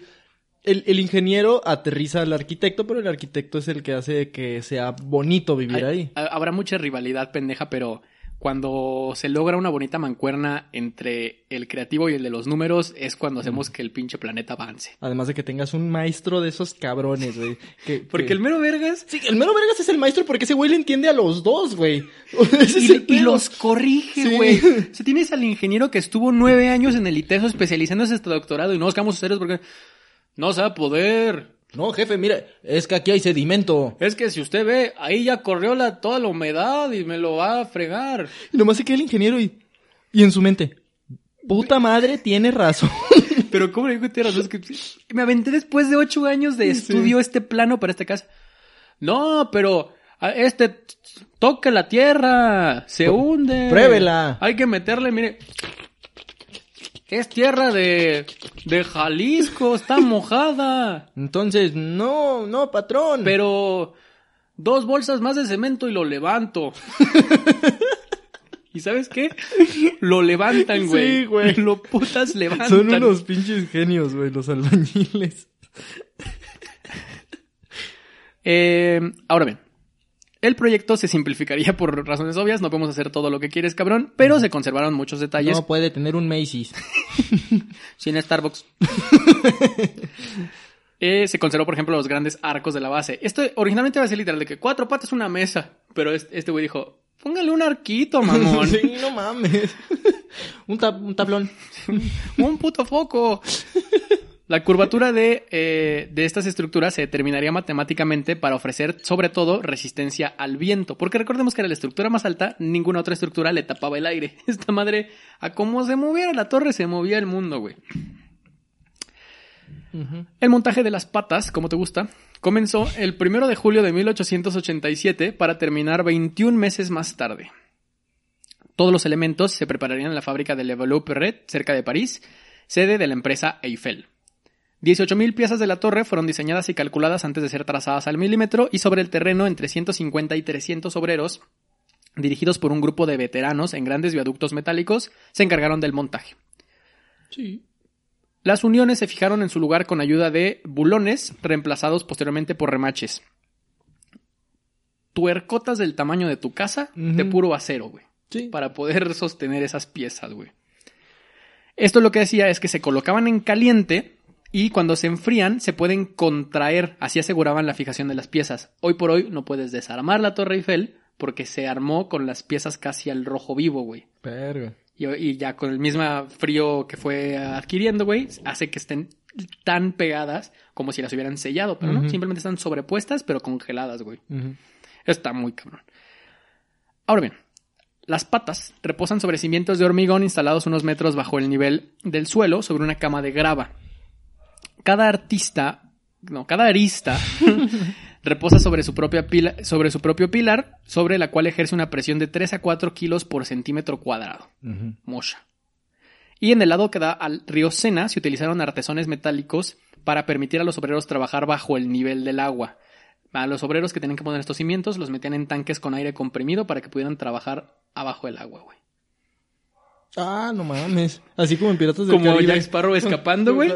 El, el ingeniero aterriza al arquitecto, pero el arquitecto es el que hace que sea bonito vivir Hay- ahí. ha- Habrá mucha rivalidad pendeja, pero cuando se logra una bonita mancuerna entre el creativo y el de los números es cuando hacemos que el pinche planeta avance. Además de que tengas un maestro de esos cabrones, güey. que- (laughs) Porque que- el mero vergas Sí, el mero vergas es el maestro porque ese güey le entiende a los dos, güey. (laughs) Y, los corrige, Sí. güey. (laughs) O sea, tienes al ingeniero que estuvo nueve años en el ITESO especializándose hasta doctorado y no buscamos serios porque no se va a poder. No, jefe, mira, es que aquí hay sedimento. Es que si usted ve, ahí ya corrió la, toda la humedad y me lo va a fregar. Y nomás se queda el ingeniero y, y en su mente, puta madre, tiene razón. (laughs) Pero ¿cómo le digo que tiene razón? Es que me aventé después de ocho años de estudio este plano para esta casa. No, pero este toca la tierra, se hunde. pruébela. Hay que meterle, mire. Es tierra de, de Jalisco, está mojada. Entonces, no, no, patrón. Pero dos bolsas más de cemento y lo levanto. (laughs) ¿Y sabes qué? Lo levantan, güey. Sí, güey. Lo putas levantan. Son unos pinches genios, güey, los albañiles. Eh, ahora bien, el proyecto se simplificaría por razones obvias, no podemos hacer todo lo que quieres, cabrón, pero se conservaron muchos detalles No puede tener un Macy's. (laughs) sin Starbucks. (laughs) Eh, se conservó, por ejemplo, los grandes arcos de la base. Esto originalmente iba a ser literal de que cuatro patas una mesa, pero es- este güey dijo, póngale un arquito, mamón, (laughs) sí, no mames. un, un tablón. un puto foco. La curvatura de, eh, de estas estructuras se determinaría matemáticamente para ofrecer, sobre todo, resistencia al viento. Porque recordemos que era la estructura más alta, ninguna otra estructura le tapaba el aire. (laughs) Esta madre, a cómo se moviera la torre, se movía el mundo, güey. El montaje de las patas, como te gusta, comenzó el primero de julio de 1887 para terminar 21 meses más tarde. Todos los elementos se prepararían en la fábrica de Le Perret, cerca de París, sede de la empresa Eiffel. 18.000 piezas de la torre fueron diseñadas y calculadas antes de ser trazadas al milímetro y sobre el terreno entre 150 y 300 obreros, dirigidos por un grupo de veteranos en grandes viaductos metálicos, se encargaron del montaje. Sí. Las uniones se fijaron en su lugar con ayuda de bulones, reemplazados posteriormente por remaches. Tuercotas del tamaño de tu casa, de puro acero, güey Sí. para poder sostener esas piezas, güey. Esto lo que decía es que se colocaban en caliente y cuando se enfrían se pueden contraer, así aseguraban la fijación de las piezas. Hoy por hoy no puedes desarmar la Torre Eiffel porque se armó con las piezas casi al rojo vivo, güey. Verga. Y, y ya con el mismo frío que fue adquiriendo, güey, hace que estén tan pegadas como si las hubieran sellado, pero no, simplemente están sobrepuestas pero congeladas, güey. Está muy cabrón. Ahora bien, las patas reposan sobre cimientos de hormigón instalados unos metros bajo el nivel del suelo sobre una cama de grava. Cada artista, no, cada arista (laughs) reposa sobre su, propia pila, sobre su propio pilar, sobre la cual ejerce una presión de 3 a 4 kilos por centímetro cuadrado. Ujú. Mosha. Y en el lado que da al río Sena se utilizaron artesones metálicos para permitir a los obreros trabajar bajo el nivel del agua. A los obreros que tenían que poner estos cimientos los metían en tanques con aire comprimido para que pudieran trabajar abajo del agua, güey. Ah, no mames. Así como en Piratas del Como Caribe. Jack Sparrow (laughs) escapando, güey.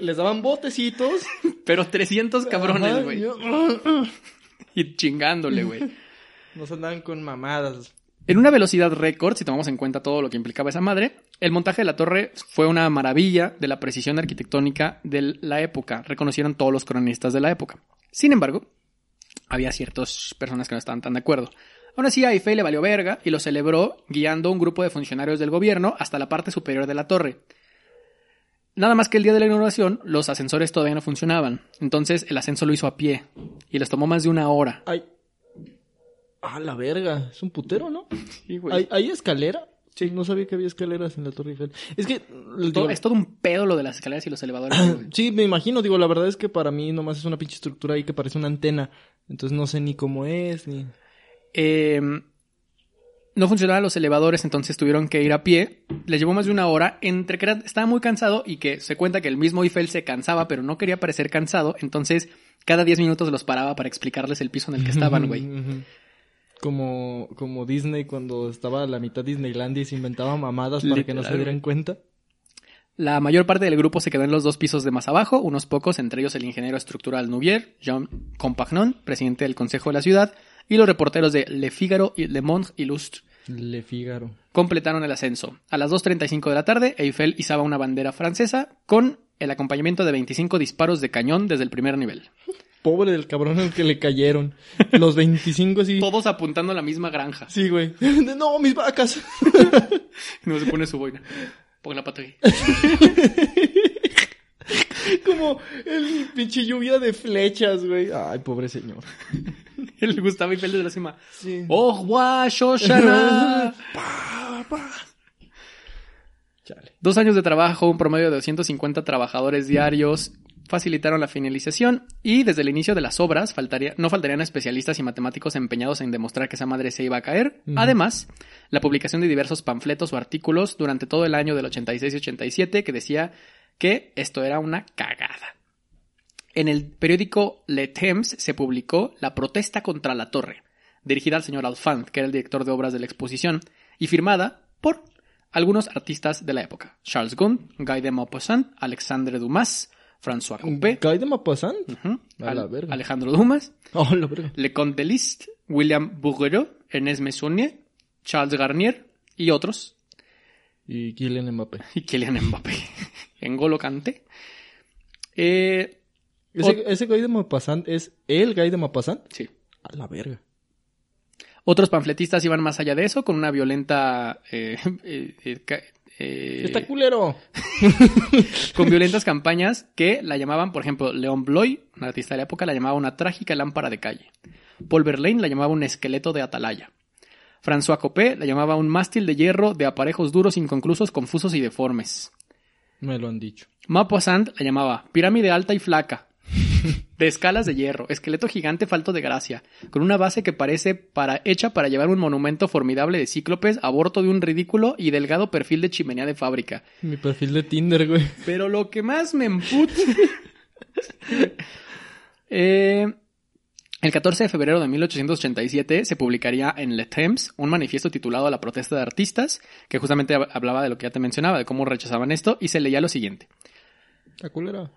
Les daban botecitos. (laughs) Pero 300 cabrones, güey. yo- (laughs) Y chingándole, güey. Nos andaban con mamadas. En una velocidad récord, si tomamos en cuenta todo lo que implicaba esa madre, el montaje de la torre fue una maravilla de la precisión arquitectónica de la época, reconocieron todos los cronistas de la época. Sin embargo, había ciertas personas que no estaban tan de acuerdo. Aún así, a le valió verga y lo celebró guiando un grupo de funcionarios del gobierno hasta la parte superior de la torre. Nada más que el día de la inauguración, los ascensores todavía no funcionaban. Entonces, el ascenso lo hizo a pie y les tomó más de una hora. Ay. Ah, la verga. Es un putero, ¿no? (laughs) Sí, güey. ¿Hay, hay escalera? Sí. No sabía que había escaleras en la Torre Eiffel. Es que... Todo- digo, es todo un pedo lo de las escaleras y los elevadores. (clears throat) Sí, me imagino. Digo, la verdad es que para mí nomás es una pinche estructura ahí que parece una antena. Entonces no sé ni cómo es, ni... Eh, no funcionaban los elevadores, entonces tuvieron que ir a pie. Les llevó más de una hora, entre que era- estaba muy cansado y que se cuenta que el mismo Eiffel se cansaba, pero no quería parecer cansado, entonces cada 10 minutos los paraba para explicarles el piso en el que estaban, güey. Como, como Disney cuando estaba a la mitad Disneylandia y se inventaba mamadas para que no se dieran cuenta. La mayor parte del grupo se quedó en los dos pisos de más abajo, unos pocos, entre ellos el ingeniero estructural Nouvier, Jean Compagnon, presidente del Consejo de la Ciudad, y los reporteros de Le Figaro y Le Monde Illustre. Le Figaro. completaron el ascenso. A las 2.35 de la tarde, Eiffel izaba una bandera francesa con el acompañamiento de 25 disparos de cañón desde el primer nivel. Pobre del cabrón al que le cayeron. Los 25 sí. Todos apuntando a la misma granja. Sí, güey. (laughs) No, mis vacas. (laughs) No se pone su boina. Pon la pata ahí. (laughs) Como el pinche lluvia de flechas, güey. Ay, pobre señor. (laughs) El Gustavo Eiffel desde la cima. Sí. ¡Oh, guau, Shoshana! (laughs) Pa, pa. Chale. Dos años de trabajo, un promedio de 250 trabajadores diarios facilitaron la finalización y desde el inicio de las obras faltaría, no faltarían especialistas y matemáticos empeñados en demostrar que esa madre se iba a caer. Además, la publicación de diversos panfletos o artículos durante todo el año del 86 y 87 que decía que esto era una cagada. En el periódico Le Temps se publicó La protesta contra la torre, dirigida al señor Alphand, que era el director de obras de la exposición, y firmada por algunos artistas de la época. Charles Gund, Guy de Maupassant, Alexandre Dumas, François Coupé, ¿Guy de Maupassant? A la verga. Alejandro Dumas, (laughs) Oh, la verga. Le Comte de Liszt, William Bouguereau, Ernest Meissonier, Charles Garnier y otros, Y Kylian Mbappé. (laughs) y Kylian Mbappé, (laughs) N'Golo Kanté. Eh, ¿Ese, ese Guy de Maupassant es el Guy de Maupassant? sí. A la verga. Otros panfletistas iban más allá de eso, con una violenta... eh, eh, eh, eh, Está culero. (laughs) con violentas campañas que la llamaban, por ejemplo, Leon Bloy, un artista de la época, la llamaba una trágica lámpara de calle. Paul Verlaine la llamaba un esqueleto de atalaya. François Copé la llamaba un mástil de hierro de aparejos duros, inconclusos, confusos y deformes. Me lo han dicho. Maupassant la llamaba pirámide alta y flaca, (laughs) de escalas de hierro, esqueleto gigante falto de gracia, con una base que parece para, hecha para llevar un monumento formidable de cíclopes, aborto de un ridículo y delgado perfil de chimenea de fábrica. Mi perfil de Tinder, güey. Pero lo que más me emputa. (laughs) Eh, el 14 de febrero de 1887 se publicaría en Le Temps un manifiesto titulado La protesta de artistas, que justamente hab- hablaba de lo que ya te mencionaba, de cómo rechazaban esto, y se leía lo siguiente. Está culera.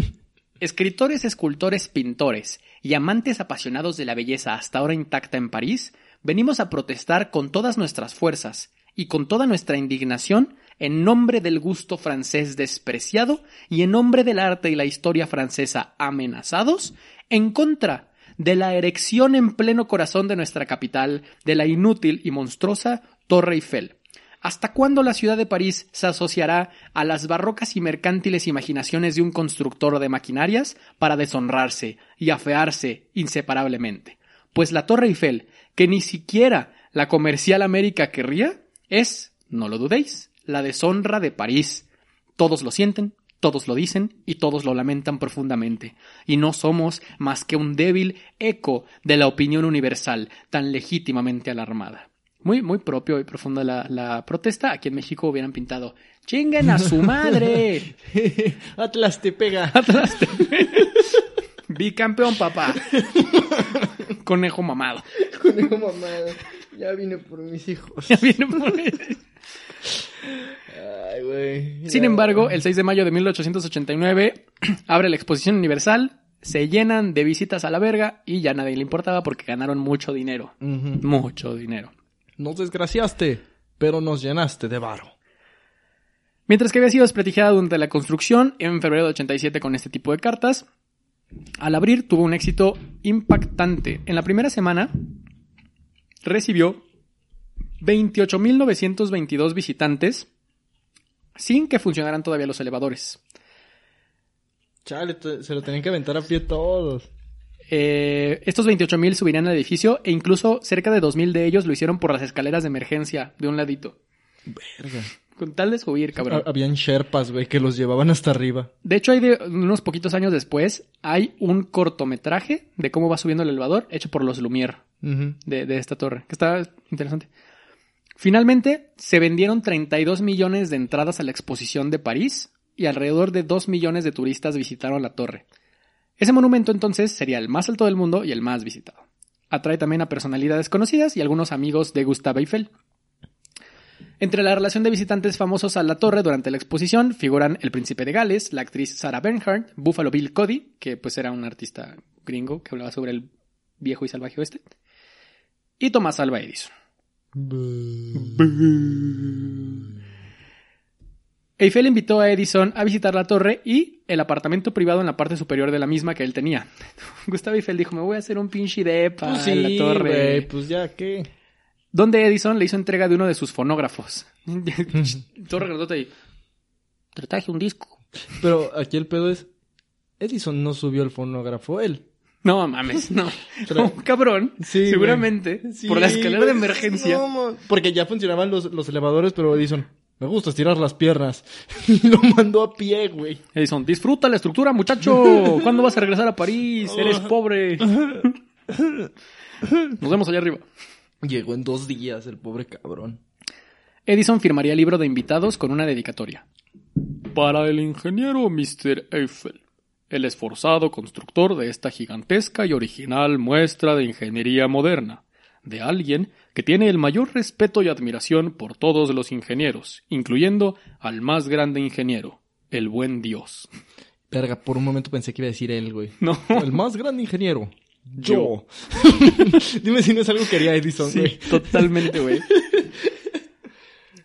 (laughs) Escritores, escultores, pintores y amantes apasionados de la belleza hasta ahora intacta en París, venimos a protestar con todas nuestras fuerzas y con toda nuestra indignación en nombre del gusto francés despreciado y en nombre del arte y la historia francesa amenazados, en contra de la erección en pleno corazón de nuestra capital de la inútil y monstruosa Torre Eiffel. ¿Hasta cuándo la ciudad de París se asociará a las barrocas y mercantiles imaginaciones de un constructor de maquinarias para deshonrarse y afearse inseparablemente? Pues la Torre Eiffel, que ni siquiera la comercial América querría, es, no lo dudéis, la deshonra de París. Todos lo sienten, todos lo dicen y todos lo lamentan profundamente. Y no somos más que un débil eco de la opinión universal, tan legítimamente alarmada. Muy, muy propio y profunda la, la protesta. Aquí en México hubieran pintado ¡Chinguen a su madre! (laughs) Atlas te pega. (laughs) Atlas te- Bicampeón, papá. Conejo mamado. Conejo mamada. Ya vine por mis hijos. Ya viene por- Ay, güey. Sin embargo, el 6 de mayo de 1889 (clears throat) abre la exposición universal, se llenan de visitas a la verga y ya nadie le importaba porque ganaron mucho dinero. Mucho dinero. Nos desgraciaste, pero nos llenaste de varo. Mientras que había sido desprestigiada durante la construcción en febrero de 87 con este tipo de cartas, al abrir tuvo un éxito impactante. En la primera semana recibió 28.922 visitantes sin que funcionaran todavía los elevadores. Chale, se lo tenían que aventar a pie todos. Eh, estos 28.000 subirían al edificio e incluso cerca de 2.000 de ellos lo hicieron por las escaleras de emergencia de un ladito. Verga. Con tal de subir, cabrón. Ha- Habían sherpas, güey, que los llevaban hasta arriba. De hecho, hay de, unos poquitos años después, hay un cortometraje de cómo va subiendo el elevador hecho por los Lumière de, de esta torre, que está interesante. Finalmente, se vendieron 32 millones de entradas a la exposición de París y alrededor de 2 millones de turistas visitaron la torre. Ese monumento entonces sería el más alto del mundo y el más visitado. Atrae también a personalidades conocidas y algunos amigos de Gustave Eiffel. Entre la relación de visitantes famosos a la torre durante la exposición figuran el príncipe de Gales, la actriz Sarah Bernhardt, Buffalo Bill Cody, que pues era un artista gringo que hablaba sobre el viejo y salvaje oeste, y Thomas Alva Edison. Eiffel invitó a Edison a visitar la torre y el apartamento privado en la parte superior de la misma que él tenía. (laughs) Gustavo Eiffel dijo, me voy a hacer un pinche depa Pues en la torre. pues ya, ¿qué? Donde Edison le hizo entrega de uno de sus fonógrafos. (laughs) Torre grandota y... Te traje un disco. Pero aquí el pedo es... Edison no subió el fonógrafo, él. No mames, no. (laughs) Cabrón. Sí, seguramente. Sí, por la escalera de emergencia. no, porque ya funcionaban los, los elevadores, pero Edison, me gusta estirar las piernas. Y (laughs) lo mandó a pie, güey. Edison, disfruta la estructura, muchacho. ¿Cuándo vas a regresar a París? Eres pobre. Nos vemos allá arriba. Llegó en dos días el pobre cabrón. Edison firmaría el libro de invitados con una dedicatoria. Para el ingeniero Mr. Eiffel, el esforzado constructor de esta gigantesca y original muestra de ingeniería moderna, de alguien que tiene el mayor respeto y admiración por todos los ingenieros, incluyendo al más grande ingeniero, el buen Dios. Verga, por un momento pensé que iba a decir él, güey. No. El más grande ingeniero. Yo. (laughs) Dime si no es algo que haría Edison, Sí, güey. totalmente, güey.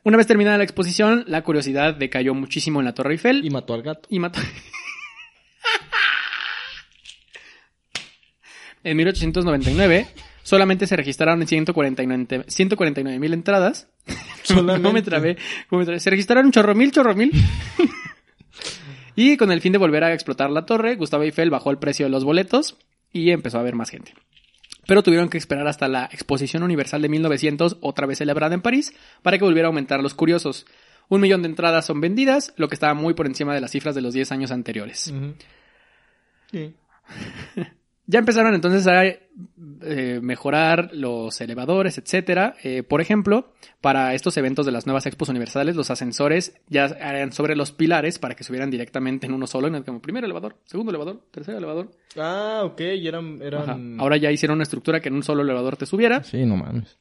Una vez terminada la exposición, la curiosidad decayó muchísimo en la Torre Eiffel Y mató al gato. y mató. en 1899 solamente se registraron 149 mil entradas. (laughs) No me trabé, no me trabé. Se registraron chorro mil, chorro mil. (laughs) y con el fin de volver a explotar la torre, Gustavo Eiffel bajó el precio de los boletos y empezó a haber más gente. Pero tuvieron que esperar hasta la Exposición Universal de 1900, otra vez celebrada en París, para que volviera a aumentar los curiosos. Un millón de entradas son vendidas, lo que estaba muy por encima de las cifras de los 10 años anteriores. Sí. (laughs) Ya empezaron entonces a eh, mejorar los elevadores, etcétera. Eh, por ejemplo, para estos eventos de las nuevas expos universales, los ascensores ya eran sobre los pilares para que subieran directamente en uno solo, en el como primer elevador, segundo elevador, tercer elevador. Ah, ok, y eran... eran... Ahora ya hicieron una estructura que en un solo elevador te subiera. Sí, no mames.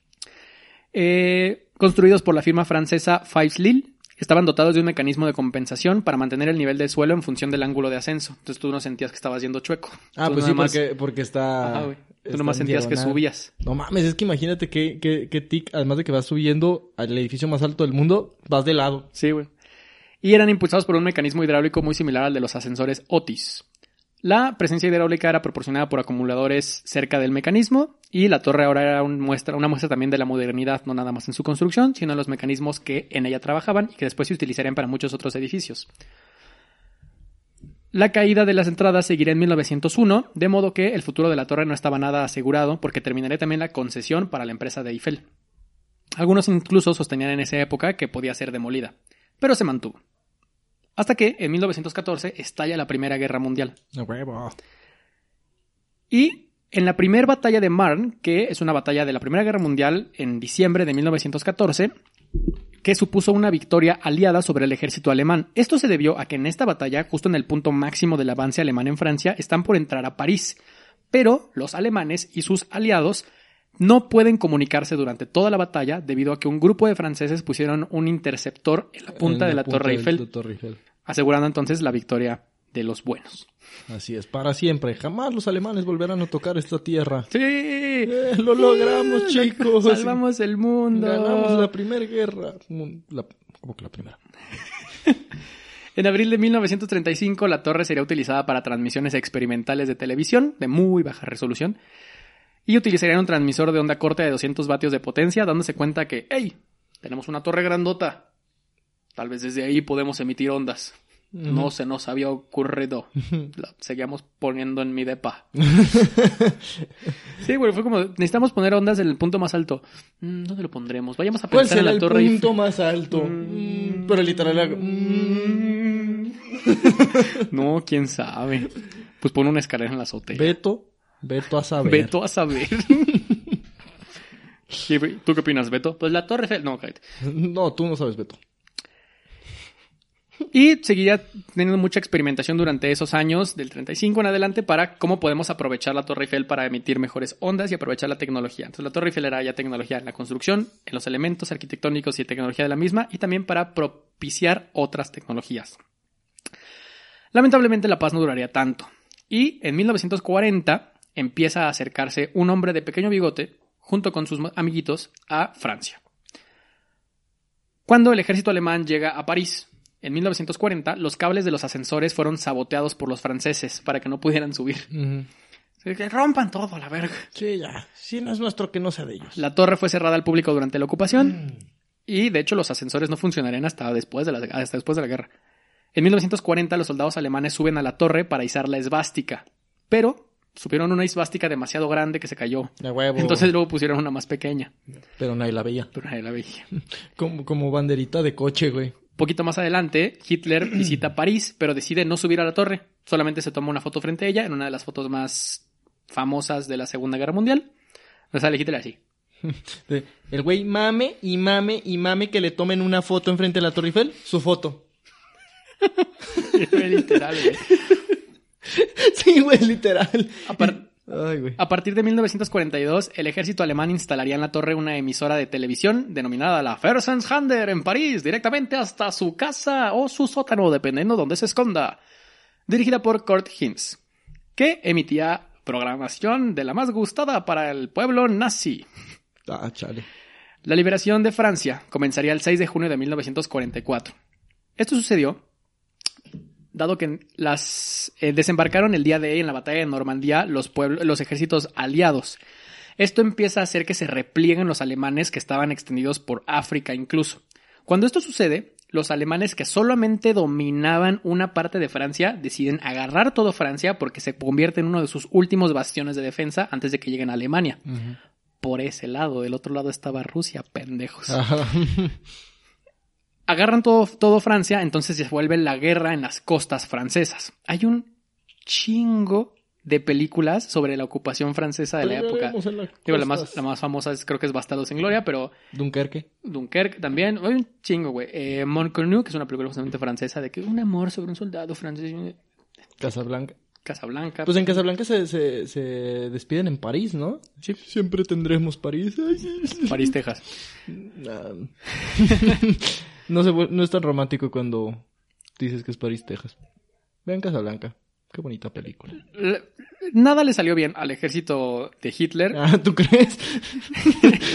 Eh, construidos por la firma francesa Fives Lille, estaban dotados de un mecanismo de compensación para mantener el nivel del suelo en función del ángulo de ascenso. Entonces tú no sentías que estabas yendo chueco. Ah, Tú pues sí, más- porque, porque está... Ajá, güey. Tú nomás en sentías que subías. No mames, es que imagínate que, que, que tic, además de que vas subiendo al edificio más alto del mundo, vas de lado. Sí, güey. Y eran impulsados por un mecanismo hidráulico muy similar al de los ascensores Otis. La presencia hidráulica era proporcionada por acumuladores cerca del mecanismo y la torre ahora era muestra, una muestra también de la modernidad, no nada más en su construcción, sino en los mecanismos que en ella trabajaban y que después se utilizarían para muchos otros edificios. La caída de las entradas seguirá en 1901, de modo que el futuro de la torre no estaba nada asegurado porque terminaría también la concesión para la empresa de Eiffel. Algunos incluso sostenían en esa época que podía ser demolida, pero se mantuvo. Hasta que, en 1914, estalla la Primera Guerra Mundial. Y en la primera batalla de Marne, que es una batalla de la Primera Guerra Mundial en diciembre de 1914, que supuso una victoria aliada sobre el ejército alemán. Esto se debió a que en esta batalla, justo en el punto máximo del avance alemán en Francia, están por entrar a París. Pero los alemanes y sus aliados no pueden comunicarse durante toda la batalla debido a que un grupo de franceses pusieron un interceptor en la punta En de la Torre Eiffel, de Torre Eiffel. asegurando entonces la victoria de los buenos. Así es, para siempre. Jamás los alemanes volverán a tocar esta tierra. ¡Sí! Eh, lo logramos, chicos. Salvamos el mundo. Ganamos la primera guerra. La, ¿Cómo que la primera? (laughs) En abril de 1935, la torre sería utilizada para transmisiones experimentales de televisión de muy baja resolución. Y utilizarían un transmisor de onda corta de 200 vatios de potencia, dándose cuenta que, hey, tenemos una torre grandota. Tal vez desde ahí podemos emitir ondas. No se nos había ocurrido. La seguíamos poniendo en mi depa. (laughs) sí, güey, fue como, necesitamos poner ondas en el punto más alto. Mm, ¿Dónde lo pondremos? Vayamos a ¿Cuál pensar en la el torre Eiffel. punto más alto? Mm, pero literal... hago- mm. (laughs) No, quién sabe. Pues pon una escalera en la azotea. Beto, Beto a saber. Beto a saber. (laughs) ¿Y ¿Tú qué opinas, Beto? Pues la Torre Eiffel. No, cállate. No, tú no sabes, Beto. Y seguiría teniendo mucha experimentación durante esos años, del 35 en adelante, para cómo podemos aprovechar la Torre Eiffel para emitir mejores ondas y aprovechar la tecnología. Entonces, la Torre Eiffel era ya tecnología en la construcción, en los elementos arquitectónicos y tecnología de la misma, y también para propiciar otras tecnologías. Lamentablemente, la paz no duraría tanto. Y en 1940 empieza a acercarse un hombre de pequeño bigote, junto con sus amiguitos, a Francia. Cuando el ejército alemán llega a París, en 1940, los cables de los ascensores fueron saboteados por los franceses para que no pudieran subir. Que rompan todo, la verga. Sí, ya. Si no es nuestro, que no sea de ellos. La torre fue cerrada al público durante la ocupación y, de hecho, los ascensores no funcionarían hasta después de la, hasta después de la guerra. En 1940, los soldados alemanes suben a la torre para izar la esvástica, pero subieron una esvástica demasiado grande que se cayó. De huevo. Entonces luego pusieron una más pequeña, Pero nadie la veía. pero nadie la veía. (laughs) Como, como banderita de coche, güey. Poquito más adelante, Hitler (clears throat) visita París, pero decide no subir a la torre. Solamente se toma una foto frente a ella, en una de las fotos más famosas de la Segunda Guerra Mundial. Donde sale Hitler así. (laughs) El güey mame y mame y mame que le tomen una foto enfrente de la Torre Eiffel. Su foto. (laughs) Literal, güey. (laughs) Sí, güey, literal. Apar- Ay, güey. A partir de 1942, el ejército alemán instalaría en la torre una emisora de televisión denominada la Fernsehsender en París, directamente hasta su casa o su sótano, dependiendo donde se esconda. Dirigida por Kurt Hinz, que emitía programación de la más gustada para el pueblo nazi. Ah, chale. La liberación de Francia comenzaría el 6 de junio de 1944. Esto sucedió dado que las eh, desembarcaron el día de hoy en la batalla de Normandía los, pueblos, los ejércitos aliados. Esto empieza a hacer que se replieguen los alemanes que estaban extendidos por África incluso. Cuando esto sucede, los alemanes que solamente dominaban una parte de Francia deciden agarrar todo Francia porque se convierte en uno de sus últimos bastiones de defensa antes de que lleguen a Alemania. Por ese lado, del otro lado estaba Rusia, pendejos. (laughs) agarran todo, todo Francia, entonces se vuelve la guerra en las costas francesas. Hay un chingo de películas sobre la ocupación francesa de la época. Digo, la más, la más famosa es, creo que es Bastardos en Gloria, pero Dunkerque. Dunkerque también. Hay un chingo, güey. Eh, Montcornu, que es una película justamente francesa de que un amor sobre un soldado francés. Casablanca. Casablanca. Pues en Casablanca se, se, se despiden en París, ¿no? Sí. Siempre tendremos París. París, Texas. (laughs) No, se, no es tan romántico cuando dices que es París, Texas. Vean Casablanca. Qué bonita película. Nada le salió bien al ejército de Hitler Ah, ¿tú crees? (laughs)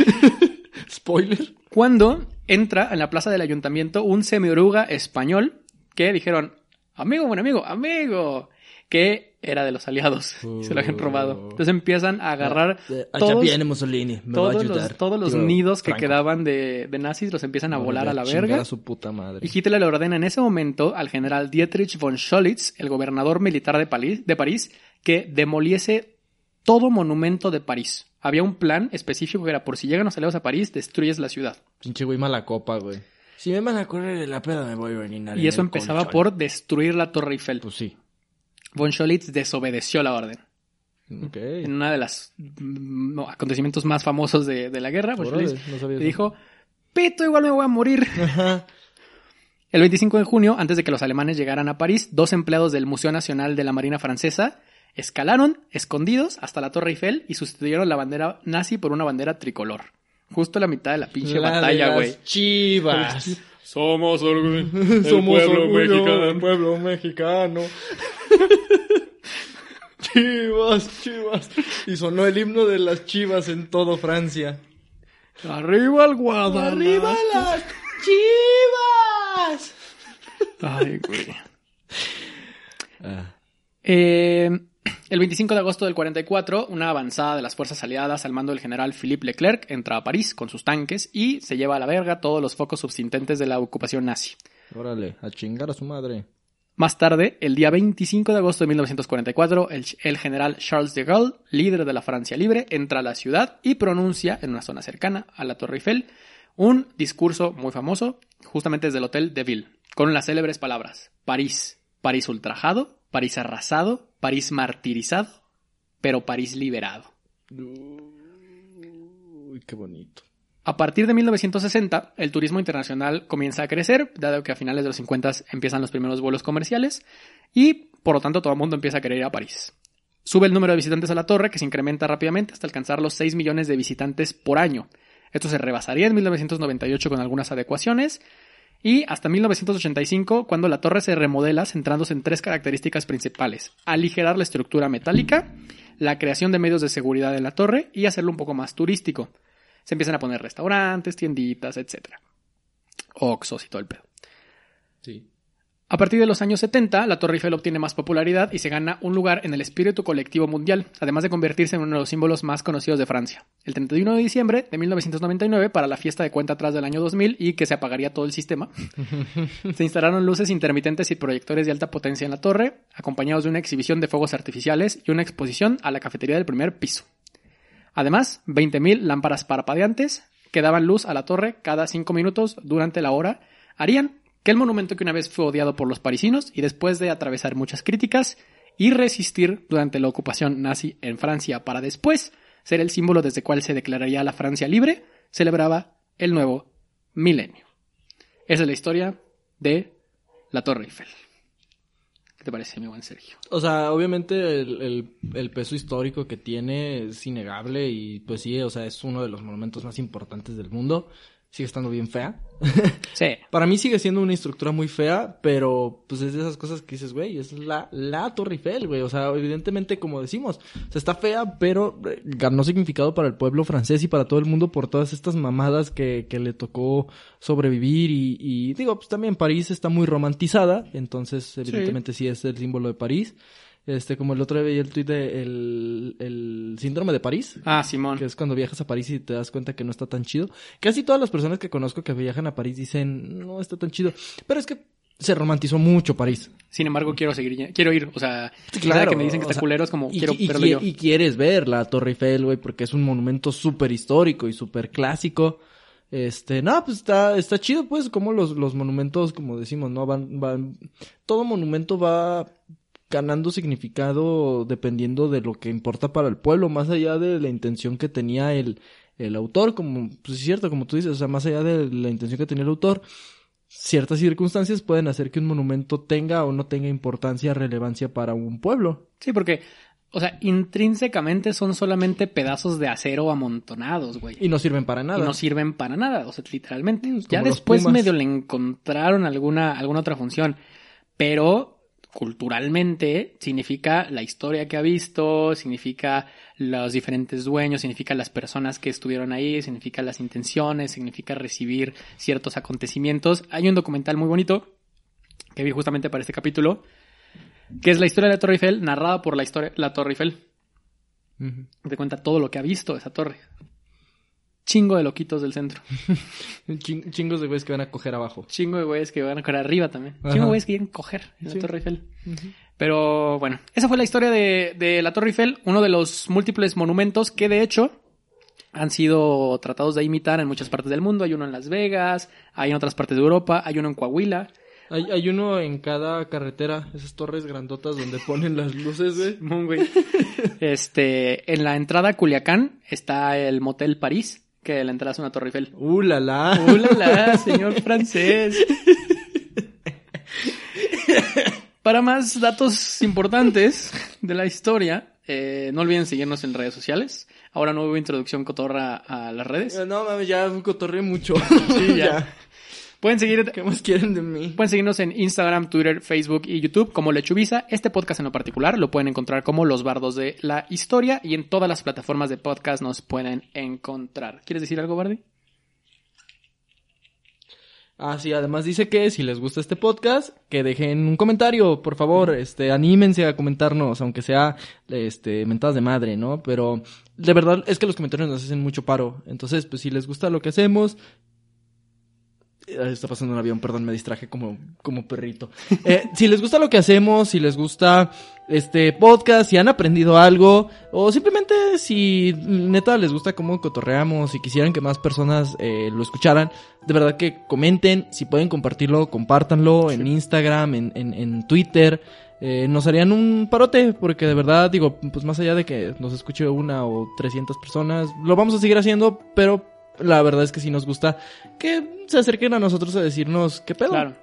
Spoiler. cuando entra en la plaza del ayuntamiento un semioruga español que dijeron, amigo, buen amigo, amigo, que era de los aliados (laughs) y se lo habían robado. Entonces empiezan a agarrar Allá todos, viene Mussolini. Me va a todos ayudar. los, todos los nidos que Franco. quedaban de, de nazis, los empiezan a volar a la verga. a su puta madre. Y Hitler le ordena en ese momento al general Dietrich von Scholitz, el gobernador militar de París, de París, que demoliese todo monumento de París. Había un plan específico que era por si llegan los aliados a París, destruyes la ciudad. Pinche güey mala copa, güey. Si me van a correr de la peda, me voy a orinar. Y eso empezaba colchón. por destruir la Torre Eiffel. Pues sí. Von Scholitz desobedeció la orden. Ok. En una de las mm, no, acontecimientos más famosos de, de la guerra, von Scholitz no le dijo, Pito, igual me voy a morir. (laughs) Ajá. El 25 de junio, antes de que los alemanes llegaran a París, dos empleados del Museo Nacional de la Marina Francesa escalaron, escondidos, hasta la Torre Eiffel y sustituyeron la bandera nazi por una bandera tricolor. Justo a la mitad de la pinche La batalla, güey. Chivas. Somos (laughs) orgullo Somos orgullo del pueblo mexicano. (laughs) chivas, chivas. Y sonó el himno de las chivas en todo Francia. Arriba el Guadalajara. ¡Arriba las chivas! Ay, güey. Ah. Eh, El 25 de agosto del 44, una avanzada de las fuerzas aliadas al mando del general Philippe Leclerc entra a París con sus tanques y se lleva a la verga todos los focos subsistentes de la ocupación nazi. Órale, a chingar a su madre. Más tarde, el día 25 de agosto de 1944, el, el, general Charles de Gaulle, líder de la Francia Libre, entra a la ciudad y pronuncia en una zona cercana a la Torre Eiffel un discurso muy famoso, justamente desde el Hotel de Ville, con las célebres palabras París, París ultrajado, París arrasado, París martirizado, pero París liberado. Uy, qué bonito. A partir de 1960, el turismo internacional comienza a crecer, dado que a finales de los 50 empiezan los primeros vuelos comerciales y, por lo tanto, todo el mundo empieza a querer ir a París. Sube el número de visitantes a la torre, que se incrementa rápidamente hasta alcanzar los 6 millones de visitantes por año. Esto se rebasaría en 1998 con algunas adecuaciones y hasta 1985 cuando la torre se remodela centrándose en tres características principales. Aligerar la estructura metálica, la creación de medios de seguridad en la torre y hacerlo un poco más turístico. Se empiezan a poner restaurantes, tienditas, etc. Oxos y todo el pedo. Sí. A partir de los años 70, la Torre Eiffel obtiene más popularidad y se gana un lugar en el espíritu colectivo mundial, además de convertirse en uno de los símbolos más conocidos de Francia. El 31 de diciembre de 1999, para la fiesta de cuenta atrás del año 2000 y que se apagaría todo el sistema, (laughs) se instalaron luces intermitentes y proyectores de alta potencia en la torre, acompañados de una exhibición de fuegos artificiales y una exposición a la cafetería del primer piso. Además, 20.000 lámparas parpadeantes que daban luz a la torre cada 5 minutos durante la hora harían que el monumento que una vez fue odiado por los parisinos y después de atravesar muchas críticas y resistir durante la ocupación nazi en Francia para después ser el símbolo desde el cual se declararía la Francia libre, celebraba el nuevo milenio. Esa es la historia de la Torre Eiffel. ¿Qué te parece, mi buen Sergio? O sea, obviamente el, el, el, peso histórico que tiene es innegable y pues sí, o sea, es uno de los monumentos más importantes del mundo sigue estando bien fea. (laughs) Sí. Para mí sigue siendo una estructura muy fea, pero pues es de esas cosas que dices, güey, es la, la Torre Eiffel, güey. O sea, evidentemente, como decimos, o sea, está fea, pero eh, ganó significado para el pueblo francés y para todo el mundo por todas estas mamadas que, que le tocó sobrevivir. Y, y digo, pues también París está muy romantizada, entonces evidentemente sí, sí es el símbolo de París. Este, como el otro día veía el tweet de el, el síndrome de París. Ah, Simón. Que es cuando viajas a París y te das cuenta que no está tan chido. Casi todas las personas que conozco que viajan a París dicen, no está tan chido. Pero es que se romantizó mucho París. Sin embargo, quiero seguir, quiero ir, o sea, claro, que me dicen que está sea, culero es como, y, quiero y, verlo y, yo. y quieres ver la Torre Eiffel, güey, porque es un monumento súper histórico y súper clásico. Este, no, pues está, está chido, pues, como los, los monumentos, como decimos, ¿no? Van, van, todo monumento va ganando significado dependiendo de lo que importa para el pueblo, más allá de la intención que tenía el, el autor, como, pues es cierto, como tú dices, o sea, más allá de la intención que tenía el autor, ciertas circunstancias pueden hacer que un monumento tenga o no tenga importancia, relevancia para un pueblo. Sí, porque, o sea, intrínsecamente son solamente pedazos de acero amontonados, güey. Y no sirven para nada. Y no sirven para nada, o sea, literalmente. Como ya después medio le encontraron alguna, alguna otra función, pero culturalmente significa la historia que ha visto, significa los diferentes dueños, significa las personas que estuvieron ahí, significa las intenciones, significa recibir ciertos acontecimientos. Hay un documental muy bonito que vi justamente para este capítulo, que es la historia de la Torre Eiffel, narrada por la historia la Torre Eiffel. Uh -huh. Te cuenta todo lo que ha visto esa torre. Chingo de loquitos del centro. (laughs) Ching chingos de güeyes que van a coger abajo. Chingo de güeyes que van a coger arriba también. Ajá. Chingo de güeyes que quieren coger en Sí. la Torre Eiffel. Uh -huh. Pero bueno, esa fue la historia de, de la Torre Eiffel, uno de los múltiples monumentos que de hecho han sido tratados de imitar en muchas partes del mundo. Hay uno en Las Vegas, hay en otras partes de Europa, hay uno en Coahuila. Hay, hay uno en cada carretera, esas torres grandotas donde ponen las luces, güey. (laughs) Este, en la entrada a Culiacán está el Motel París, que la entrada es una Torre Eiffel. ¡Uh, la, la! ¡Uh, la, la, señor francés! Para más datos importantes de la historia, eh, no olviden seguirnos en redes sociales. Ahora no hubo introducción cotorra a las redes. No mames, ya cotorré mucho. (laughs) Sí, ya. Pueden seguir, ¿Qué más quieren de mí? pueden seguirnos en Instagram, Twitter, Facebook y YouTube como Lechuvisa. Este podcast en lo particular lo pueden encontrar como Los Bardos de la Historia y en todas las plataformas de podcast nos pueden encontrar. ¿Quieres decir algo, Bardi? Ah, sí, además dice que si les gusta este podcast, que dejen un comentario, por favor, este, anímense a comentarnos, aunque sea, este, mentadas de madre, ¿no? Pero, de verdad, es que los comentarios nos hacen mucho paro. Entonces, pues si les gusta lo que hacemos, Está pasando un avión, perdón, me distraje como, como perrito. (laughs) Eh, si les gusta lo que hacemos, si les gusta este podcast, si han aprendido algo, o simplemente si neta les gusta cómo cotorreamos y quisieran que más personas eh, lo escucharan, de verdad que comenten, si pueden compartirlo, compártanlo en Instagram, en, en, en Twitter. Eh, nos harían un parote, porque de verdad, digo, pues más allá de que nos escuche una o 300 personas, lo vamos a seguir haciendo, pero la verdad es que sí nos gusta que se acerquen a nosotros a decirnos qué pedo. Claro.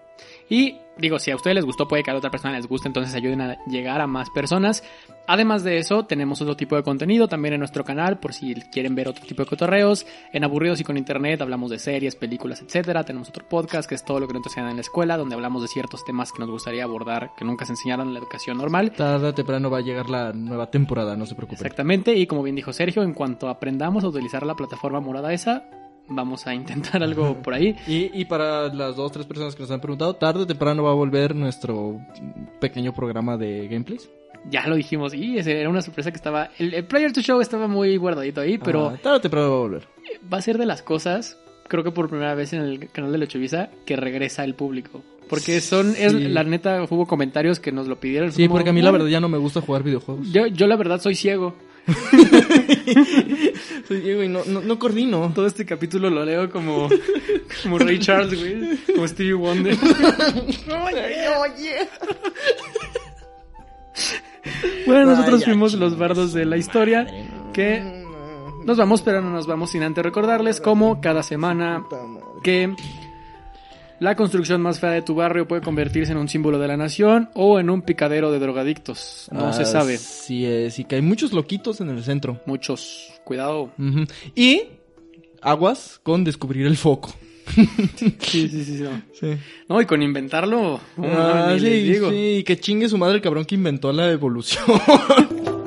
Y digo, si a ustedes les gustó, puede que a otra persona les guste, entonces ayuden a llegar a más personas. Además de eso, tenemos otro tipo de contenido también en nuestro canal, por si quieren ver otro tipo de cotorreos. En Aburridos y con Internet hablamos de series, películas, etcétera. Tenemos otro podcast que es todo lo que no te enseñan en la escuela, donde hablamos de ciertos temas que nos gustaría abordar que nunca se enseñaron en la educación normal. Tarde o temprano va a llegar la nueva temporada, no se preocupen. Exactamente, y como bien dijo Sergio, en cuanto aprendamos a utilizar la plataforma morada esa, vamos a intentar algo por ahí. Y, y para las dos, tres personas que nos han preguntado, tarde o temprano va a volver nuestro pequeño programa de gameplays. Ya lo dijimos, y ese era una sorpresa que estaba. El, el Player to Show estaba muy guardadito ahí, pero Ah, tarde o temprano va a volver. va a ser de las cosas, creo que por primera vez en el canal de Lechuvisa, que regresa el público. Porque son, es, la neta, hubo comentarios que nos lo pidieron. Sí, porque a mí la "Ah, verdad ya no me gusta jugar videojuegos. Yo, yo la verdad soy ciego. (laughs) Soy Diego y no, no, no coordino. Todo este capítulo lo leo como, como Ray Charles, güey. Como Stevie Wonder. (laughs) Bueno, nosotros Vaya fuimos los bardos de la historia. Que nos vamos, pero no nos vamos sin antes recordarles, como cada semana, que la construcción más fea de tu barrio puede convertirse en un símbolo de la nación o en un picadero de drogadictos. No se sabe. Sí, es, y que hay muchos loquitos en el centro. Muchos. Cuidado. Y aguas con descubrir el foco. (laughs) Sí, sí, sí. No, Sí. No, y con inventarlo. Ah, sí, digo. sí, que chingue su madre el cabrón que inventó la evolución. (laughs)